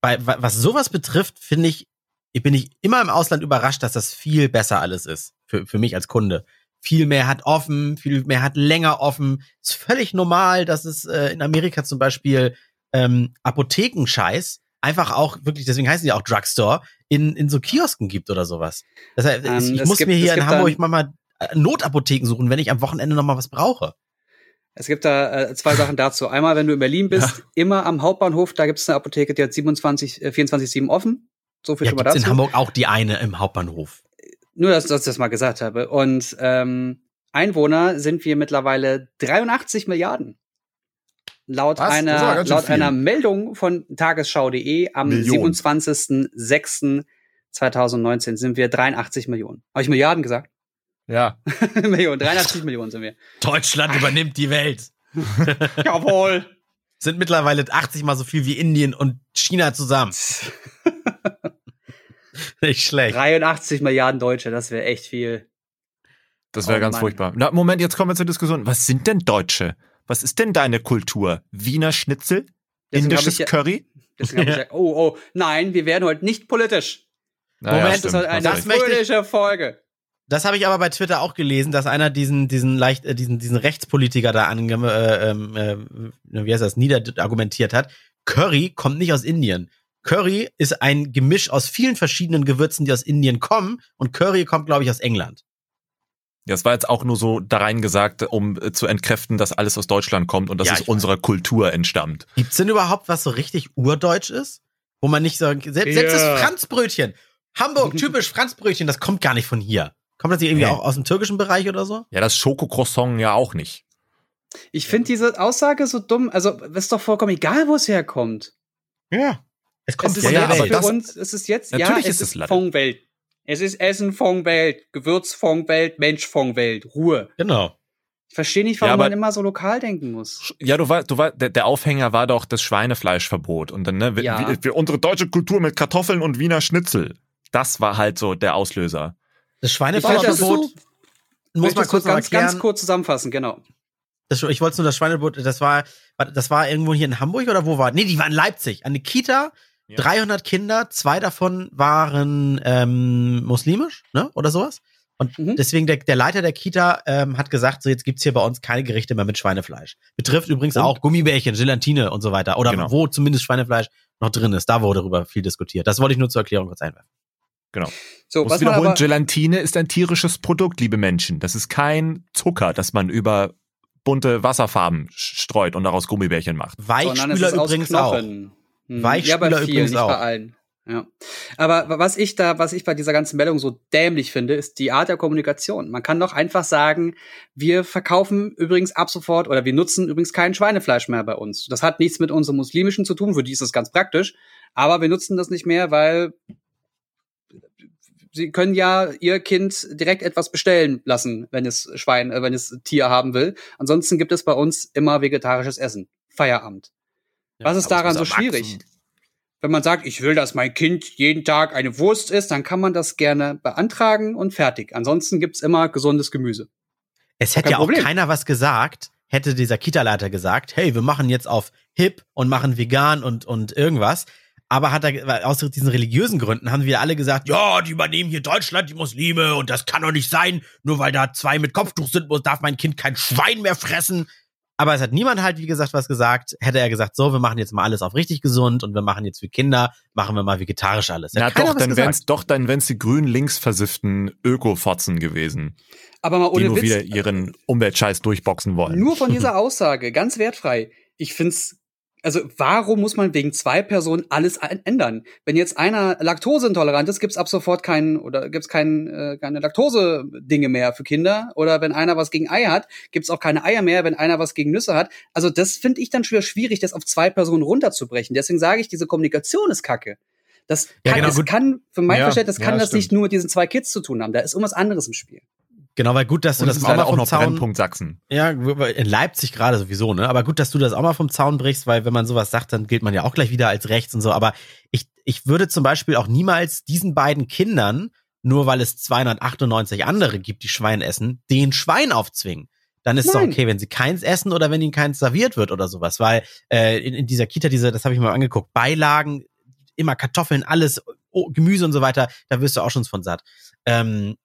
Speaker 1: Bei, wa- was sowas betrifft, finde ich, ich bin ich immer im Ausland überrascht, dass das viel besser alles ist. Für, für mich als Kunde. Viel mehr hat offen, viel mehr hat länger offen. Ist völlig normal, dass es äh, in Amerika zum Beispiel ähm, Apothekenscheiß einfach auch wirklich, deswegen heißen die auch Drugstore, in, in so Kiosken gibt oder sowas. Das heißt,
Speaker 2: Ähm,
Speaker 1: ich muss
Speaker 2: gibt-
Speaker 1: mir hier in Hamburg mal, mal äh, Notapotheken suchen, wenn ich am Wochenende noch mal was brauche.
Speaker 2: Es gibt da äh, zwei [LAUGHS] Sachen dazu. Einmal, wenn du in Berlin bist, immer am Hauptbahnhof, da gibt es eine Apotheke, die hat 27, äh, 24-7 offen. So viel
Speaker 1: Ja,
Speaker 2: schon mal dazu.
Speaker 1: in Hamburg auch die eine im Hauptbahnhof.
Speaker 2: Nur, dass, dass ich das mal gesagt habe. Und ähm, Einwohner sind wir mittlerweile 83 Milliarden. Laut
Speaker 3: Was?
Speaker 2: Einer, laut
Speaker 3: viel.
Speaker 2: einer Meldung von tagesschau.de am
Speaker 3: Millionen.
Speaker 2: 27.06.2019 sind wir 83 Millionen. Habe ich Milliarden gesagt?
Speaker 3: Ja. [LAUGHS]
Speaker 2: Millionen, 83 Millionen sind wir.
Speaker 1: Deutschland übernimmt die Welt. [LAUGHS]
Speaker 2: Jawohl.
Speaker 1: Sind mittlerweile 80 mal so viel wie Indien und China zusammen. [LAUGHS] Nicht schlecht.
Speaker 2: 83 Milliarden Deutsche, das wäre echt viel.
Speaker 3: Das wäre
Speaker 2: Oh
Speaker 3: ganz
Speaker 2: Mann.
Speaker 3: furchtbar. Na, Moment, jetzt kommen wir zur Diskussion. Was sind denn Deutsche? Was ist denn deine Kultur? Wiener Schnitzel?
Speaker 2: Deswegen
Speaker 3: Indisches
Speaker 2: ich ja-
Speaker 3: Curry?
Speaker 2: Deswegen ich [LAUGHS] gesagt, oh, oh, nein, wir werden heute nicht politisch.
Speaker 3: Naja,
Speaker 1: Moment,
Speaker 2: Das
Speaker 3: stimmt,
Speaker 2: ist halt eine
Speaker 1: das möchte ich-
Speaker 2: fröhliche Folge.
Speaker 1: Das habe ich aber bei Twitter auch gelesen, dass einer diesen diesen leicht äh, diesen diesen Rechtspolitiker da ange äh, ähm, äh, wie heißt das niederargumentiert hat. Curry kommt nicht aus Indien. Curry ist ein Gemisch aus vielen verschiedenen Gewürzen, die aus Indien kommen und Curry kommt glaube ich aus England.
Speaker 3: Ja, es war jetzt auch nur so da rein gesagt, um äh, zu entkräften, dass alles aus Deutschland kommt und dass
Speaker 1: Ja,
Speaker 3: es unserer Kultur entstammt.
Speaker 1: Gibt's denn überhaupt was so richtig urdeutsch ist? Wo man nicht so selbst, selbst
Speaker 2: Ja.
Speaker 1: das Franzbrötchen. Hamburg [LAUGHS] typisch Franzbrötchen, das kommt gar nicht von hier. Kommt das nicht irgendwie
Speaker 3: Nee.
Speaker 1: auch aus dem türkischen Bereich oder so?
Speaker 3: Ja, das Schokocroissant ja auch nicht.
Speaker 2: Ich finde diese Aussage so dumm. Also, es ist doch vollkommen egal, wo es herkommt.
Speaker 1: Ja. Es kommt
Speaker 2: es ist
Speaker 1: von
Speaker 3: ja,
Speaker 1: der
Speaker 2: jetzt
Speaker 3: aber
Speaker 1: Welt.
Speaker 2: für
Speaker 3: das-
Speaker 2: uns, es ist jetzt, ja,
Speaker 3: Natürlich
Speaker 2: es
Speaker 3: ist es
Speaker 2: ist von Welt. Es ist Essen von Welt, Gewürz von Welt, Mensch von Welt, Ruhe.
Speaker 1: Genau.
Speaker 2: Ich verstehe nicht, warum
Speaker 3: Ja, aber-
Speaker 2: man immer so lokal denken muss.
Speaker 3: Ja, du weißt, du weißt, der, der Aufhänger war doch das Schweinefleischverbot und dann ne, wir,
Speaker 2: Ja.
Speaker 3: wir, wir, unsere deutsche Kultur mit Kartoffeln und Wiener Schnitzel. das war halt so der Auslöser.
Speaker 1: Das Schweinefleischverbot, muss man kurz
Speaker 2: ganz, ganz kurz zusammenfassen, genau.
Speaker 1: Das, ich wollte nur das Schweinebrot, das war, warte, das war irgendwo hier in Hamburg oder wo war? Nee, die war in Leipzig. Eine Kita,
Speaker 3: Ja.
Speaker 1: 300 Kinder, zwei davon waren ähm, muslimisch, ne? Oder sowas. Und
Speaker 2: Mhm.
Speaker 1: deswegen der, der Leiter der Kita ähm, hat gesagt, so jetzt gibt's hier bei uns keine Gerichte mehr mit Schweinefleisch. Betrifft übrigens
Speaker 3: Und?
Speaker 1: auch Gummibärchen, Gelatine und so weiter. Oder
Speaker 3: Genau.
Speaker 1: wo zumindest Schweinefleisch noch drin ist. Da wurde darüber viel diskutiert. Das wollte ich nur zur Erklärung kurz einwerfen.
Speaker 2: So,
Speaker 3: Muss
Speaker 2: was
Speaker 3: wiederholen,
Speaker 2: aber,
Speaker 3: Gelatine ist ein tierisches Produkt, liebe Menschen. Das ist kein Zucker, das man über bunte Wasserfarben streut und daraus Gummibärchen macht.
Speaker 2: es
Speaker 1: Weichspüler übrigens auch.
Speaker 2: Knochen. Hm.
Speaker 1: Weichspüler
Speaker 2: ja, bei vielen,
Speaker 1: übrigens
Speaker 2: nicht
Speaker 1: auch.
Speaker 2: bei allen. Ja. Aber was ich da, was ich bei dieser ganzen Meldung so dämlich finde, ist die Art der Kommunikation. Man kann doch einfach sagen, wir verkaufen übrigens ab sofort oder wir nutzen übrigens kein Schweinefleisch mehr bei uns. Das hat nichts mit unserem muslimischen zu tun, für die ist das ganz praktisch. Aber wir nutzen das nicht mehr, weil sie können ja ihr Kind direkt etwas bestellen lassen, wenn es Schwein, äh, wenn es Tier haben will. Ansonsten gibt es bei uns immer vegetarisches Essen. Feierabend. Was ist
Speaker 3: es
Speaker 2: daran so schwierig? Wenn man sagt, ich will, dass mein Kind jeden Tag eine Wurst isst, dann kann man das gerne beantragen und fertig. Ansonsten gibt's immer gesundes Gemüse.
Speaker 1: Es hätte ja auch keiner was gesagt, hätte dieser Kita-Leiter gesagt, hey, wir machen jetzt auf hip und machen vegan und, und irgendwas. Aber hat er, aus diesen religiösen Gründen haben wieder alle gesagt, ja, die übernehmen hier Deutschland, die Muslime, und das kann doch nicht sein. Nur weil da zwei mit Kopftuch sind, muss, darf mein Kind kein Schwein mehr fressen. Aber es hat niemand halt, wie gesagt, was gesagt. Hätte er gesagt, so, wir machen jetzt mal alles auf richtig gesund und wir machen jetzt für Kinder, machen wir mal vegetarisch alles.
Speaker 3: Na doch, dann wären's, doch, dann wären's die grün links versifften Öko-Fotzen gewesen,
Speaker 2: Aber mal
Speaker 3: die
Speaker 2: ohne
Speaker 3: nur
Speaker 2: Witz,
Speaker 3: wieder ihren Umweltscheiß durchboxen wollen.
Speaker 2: nur von dieser [LAUGHS] Aussage, ganz wertfrei. Ich find's, also warum muss man wegen zwei Personen alles ändern? Wenn jetzt einer laktoseintolerant ist, gibt's ab sofort keinen oder gibt's kein, äh, keine Laktose-Dinge mehr für Kinder. Oder wenn einer was gegen Ei hat, gibt's auch keine Eier mehr, wenn einer was gegen Nüsse hat. Also das finde ich dann schon wieder schwierig, das auf zwei Personen runterzubrechen. Deswegen sage ich, diese Kommunikation ist kacke. Das
Speaker 1: Ja,
Speaker 2: kann,
Speaker 1: genau,
Speaker 2: das kann für mein
Speaker 3: Ja,
Speaker 2: Verständnis, kann
Speaker 3: ja,
Speaker 2: das
Speaker 3: stimmt.
Speaker 2: nicht nur mit diesen zwei Kids zu tun haben. Da ist irgendwas anderes im Spiel.
Speaker 1: Genau, weil gut, dass du
Speaker 3: Und das
Speaker 1: das
Speaker 3: ist
Speaker 1: auch mal
Speaker 3: leider auch
Speaker 1: vom
Speaker 3: noch
Speaker 1: Zaun
Speaker 3: Brennpunkt Sachsen.
Speaker 1: Ja, in Leipzig gerade sowieso, ne? Aber gut, dass du das auch mal vom Zaun brichst, weil wenn man sowas sagt, dann gilt man ja auch gleich wieder als rechts und so. Aber ich, ich würde zum Beispiel auch niemals diesen beiden Kindern, nur weil es 298 andere gibt, die Schwein essen, den Schwein aufzwingen. Dann ist es doch okay, wenn sie keins essen oder wenn ihnen keins serviert wird oder sowas. Weil äh, in, in dieser Kita, diese, das habe ich mal angeguckt, Beilagen, immer Kartoffeln, alles, oh, Gemüse und so weiter, da wirst du auch schon von satt. Ähm,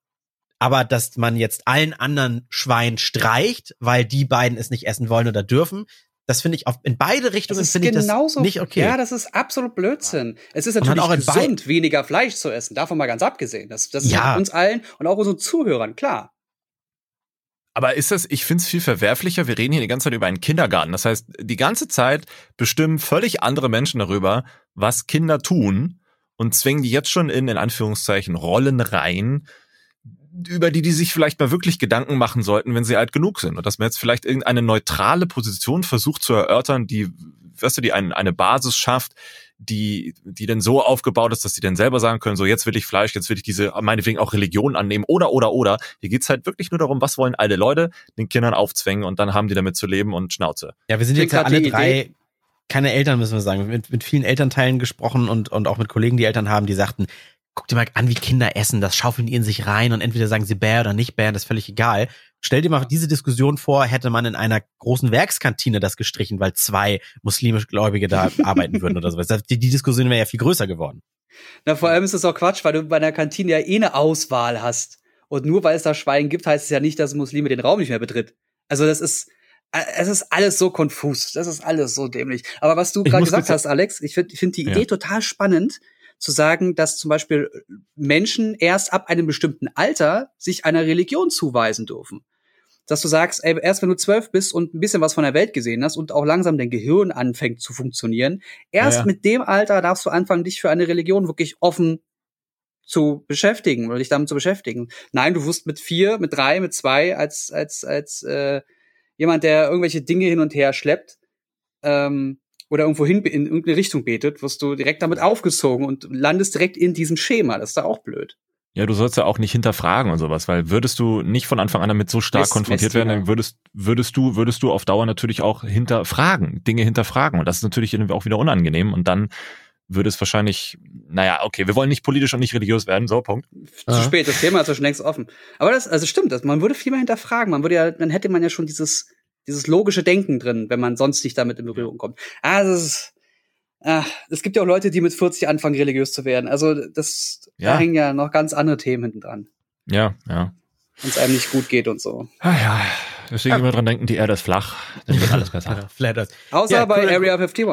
Speaker 1: aber dass man jetzt allen anderen Schwein streicht, weil die beiden es nicht essen wollen oder dürfen, das finde ich auf, in beide
Speaker 2: Das
Speaker 1: Richtungen
Speaker 2: ist
Speaker 1: finde ich das nicht okay.
Speaker 2: Ja, das ist absolut Blödsinn. Es ist natürlich
Speaker 1: auch
Speaker 2: gesund, weniger Fleisch zu essen. Davon mal ganz abgesehen. Das, das
Speaker 1: Ja.
Speaker 2: ist uns allen und auch unseren Zuhörern klar.
Speaker 3: Aber ist das, ich finde es viel verwerflicher, wir reden hier die ganze Zeit über einen Kindergarten. Das heißt, die ganze Zeit bestimmen völlig andere Menschen darüber, was Kinder tun und zwingen die jetzt schon in, in Anführungszeichen, Rollen rein, über die die sich vielleicht mal wirklich Gedanken machen sollten, wenn sie alt genug sind. Und dass man jetzt vielleicht irgendeine neutrale Position versucht zu erörtern, die, weißt du, die ein, eine Basis schafft, die, die denn so aufgebaut ist, dass sie dann selber sagen können, so jetzt will ich Fleisch, jetzt will ich diese, meinetwegen auch Religion annehmen oder, oder, oder. Hier geht's halt wirklich nur darum, was wollen alte Leute den Kindern aufzwängen und dann haben die damit zu leben und Schnauze.
Speaker 1: Ja, wir sind jetzt ja alle drei
Speaker 2: Idee.
Speaker 1: keine Eltern, müssen wir sagen. Mit, mit vielen Elternteilen gesprochen und, und auch mit Kollegen, die Eltern haben, die sagten, guck dir mal an, wie Kinder essen, das schaufeln die in sich rein und entweder sagen sie bär oder nicht bär, das ist völlig egal. Stell dir mal diese Diskussion vor, hätte man in einer großen Werkskantine das gestrichen, weil zwei muslimisch Gläubige da [LAUGHS] arbeiten würden oder sowas. Das- Die, die Diskussion wäre ja viel größer geworden.
Speaker 2: Na, vor allem ist es auch Quatsch, weil du bei einer Kantine ja eh eine Auswahl hast. Und nur weil es da Schwein gibt, heißt es ja nicht, dass Muslime den Raum nicht mehr betritt. Also das ist, äh, es ist alles so konfus. Das ist alles so dämlich. Aber was du gerade gesagt hast, Alex, ich finde ich find die
Speaker 3: Ja.
Speaker 2: Idee total spannend, zu sagen, dass zum Beispiel Menschen erst ab einem bestimmten Alter sich einer Religion zuweisen dürfen. Dass du sagst, ey, erst wenn du zwölf bist und ein bisschen was von der Welt gesehen hast und auch langsam dein Gehirn anfängt zu funktionieren, erst
Speaker 1: Ja, ja.
Speaker 2: mit dem Alter darfst du anfangen, dich für eine Religion wirklich offen zu beschäftigen oder dich damit zu beschäftigen. Nein, du wirst mit vier, mit drei, mit zwei als als als äh, jemand, der irgendwelche Dinge hin und her schleppt ähm, oder irgendwo hin in irgendeine Richtung betet, wirst du direkt damit aufgezogen und landest direkt in diesem Schema. Das ist da auch blöd.
Speaker 3: Ja, du sollst ja auch nicht hinterfragen und sowas, weil würdest du nicht von Anfang an damit so stark
Speaker 2: Mist,
Speaker 3: konfrontiert
Speaker 2: Mist,
Speaker 3: werden, dann würdest, würdest du, würdest du auf Dauer natürlich auch hinterfragen, Dinge hinterfragen. Und das ist natürlich irgendwie auch wieder unangenehm. Und dann würde es wahrscheinlich, naja, okay, wir wollen nicht politisch und nicht religiös werden, so, Punkt.
Speaker 2: Zu spät, das Thema ist ja schon längst offen. Aber das, also stimmt, das, man würde viel mehr hinterfragen. Man würde ja, dann hätte man ja schon dieses, dieses logische Denken drin, wenn man sonst nicht damit in Berührung kommt. Also es ist, ah, es gibt ja auch Leute, die mit 40 anfangen, religiös zu werden. Also das,
Speaker 3: Ja.
Speaker 2: da hängen ja noch ganz andere Themen hinten dran.
Speaker 3: Ja, ja.
Speaker 2: Wenn es einem nicht gut geht und so.
Speaker 3: Ah, ja. Deswegen immer dran denken, die Erde ist flach, dann wird [LAUGHS] alles besser.
Speaker 1: Flat Earth.
Speaker 2: Außer
Speaker 1: Ja,
Speaker 2: bei
Speaker 1: cool.
Speaker 2: Area 51.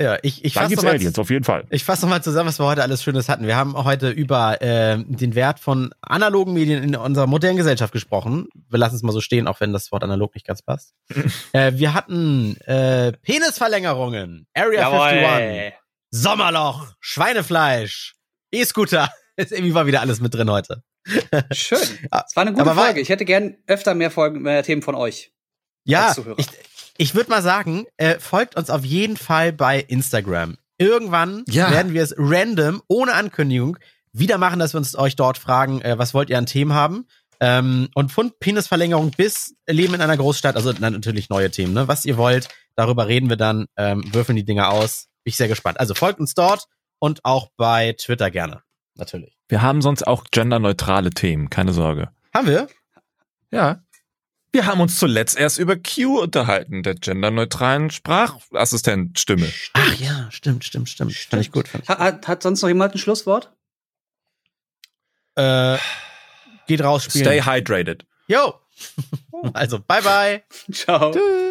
Speaker 1: Ja, ich, ich
Speaker 3: Da
Speaker 1: fasse nochmal
Speaker 3: Aliens, auf jeden Fall.
Speaker 1: Ich fasse nochmal zusammen, was wir heute alles Schönes hatten. Wir haben heute über äh, den Wert von analogen Medien in unserer modernen Gesellschaft gesprochen. Wir lassen es mal so stehen, auch wenn das Wort analog nicht ganz passt. [LAUGHS] äh, wir hatten äh, Penisverlängerungen, Area 51, Sommerloch, Schweinefleisch, E-Scooter. [LAUGHS] Ist irgendwie war wieder alles mit drin heute.
Speaker 2: Schön. [LAUGHS]
Speaker 1: Ah,
Speaker 2: Es war eine gute
Speaker 1: aber
Speaker 2: Folge. Ich hätte gern öfter mehr Folgen, mehr Themen von euch.
Speaker 1: Ja,
Speaker 2: als Zuhörer.
Speaker 1: ich, ich würde mal sagen, äh, folgt uns auf jeden Fall bei Instagram. Irgendwann
Speaker 3: Ja.
Speaker 1: werden wir es random, ohne Ankündigung, wieder machen, dass wir uns euch dort fragen, äh, was wollt ihr an Themen haben? Ähm, und von Penisverlängerung bis Leben in einer Großstadt, also na, natürlich neue Themen, ne? Was ihr wollt, darüber reden wir dann, ähm, würfeln die Dinger aus. Bin ich sehr gespannt. Also folgt uns dort und auch bei Twitter gerne. Natürlich.
Speaker 3: Wir haben sonst auch genderneutrale Themen, keine Sorge.
Speaker 1: Haben wir?
Speaker 3: Ja. Wir haben uns zuletzt erst über Q unterhalten, der genderneutralen Sprachassistentstimme.
Speaker 1: Ach ja, stimmt, stimmt, stimmt. Fand ich gut. Fand ich.
Speaker 2: Hat, hat, hat sonst noch jemand ein Schlusswort?
Speaker 1: Äh, geht raus, spielen.
Speaker 3: Stay hydrated.
Speaker 1: Yo. [LAUGHS] Also, bye bye.
Speaker 2: Ciao.
Speaker 1: Tschüss.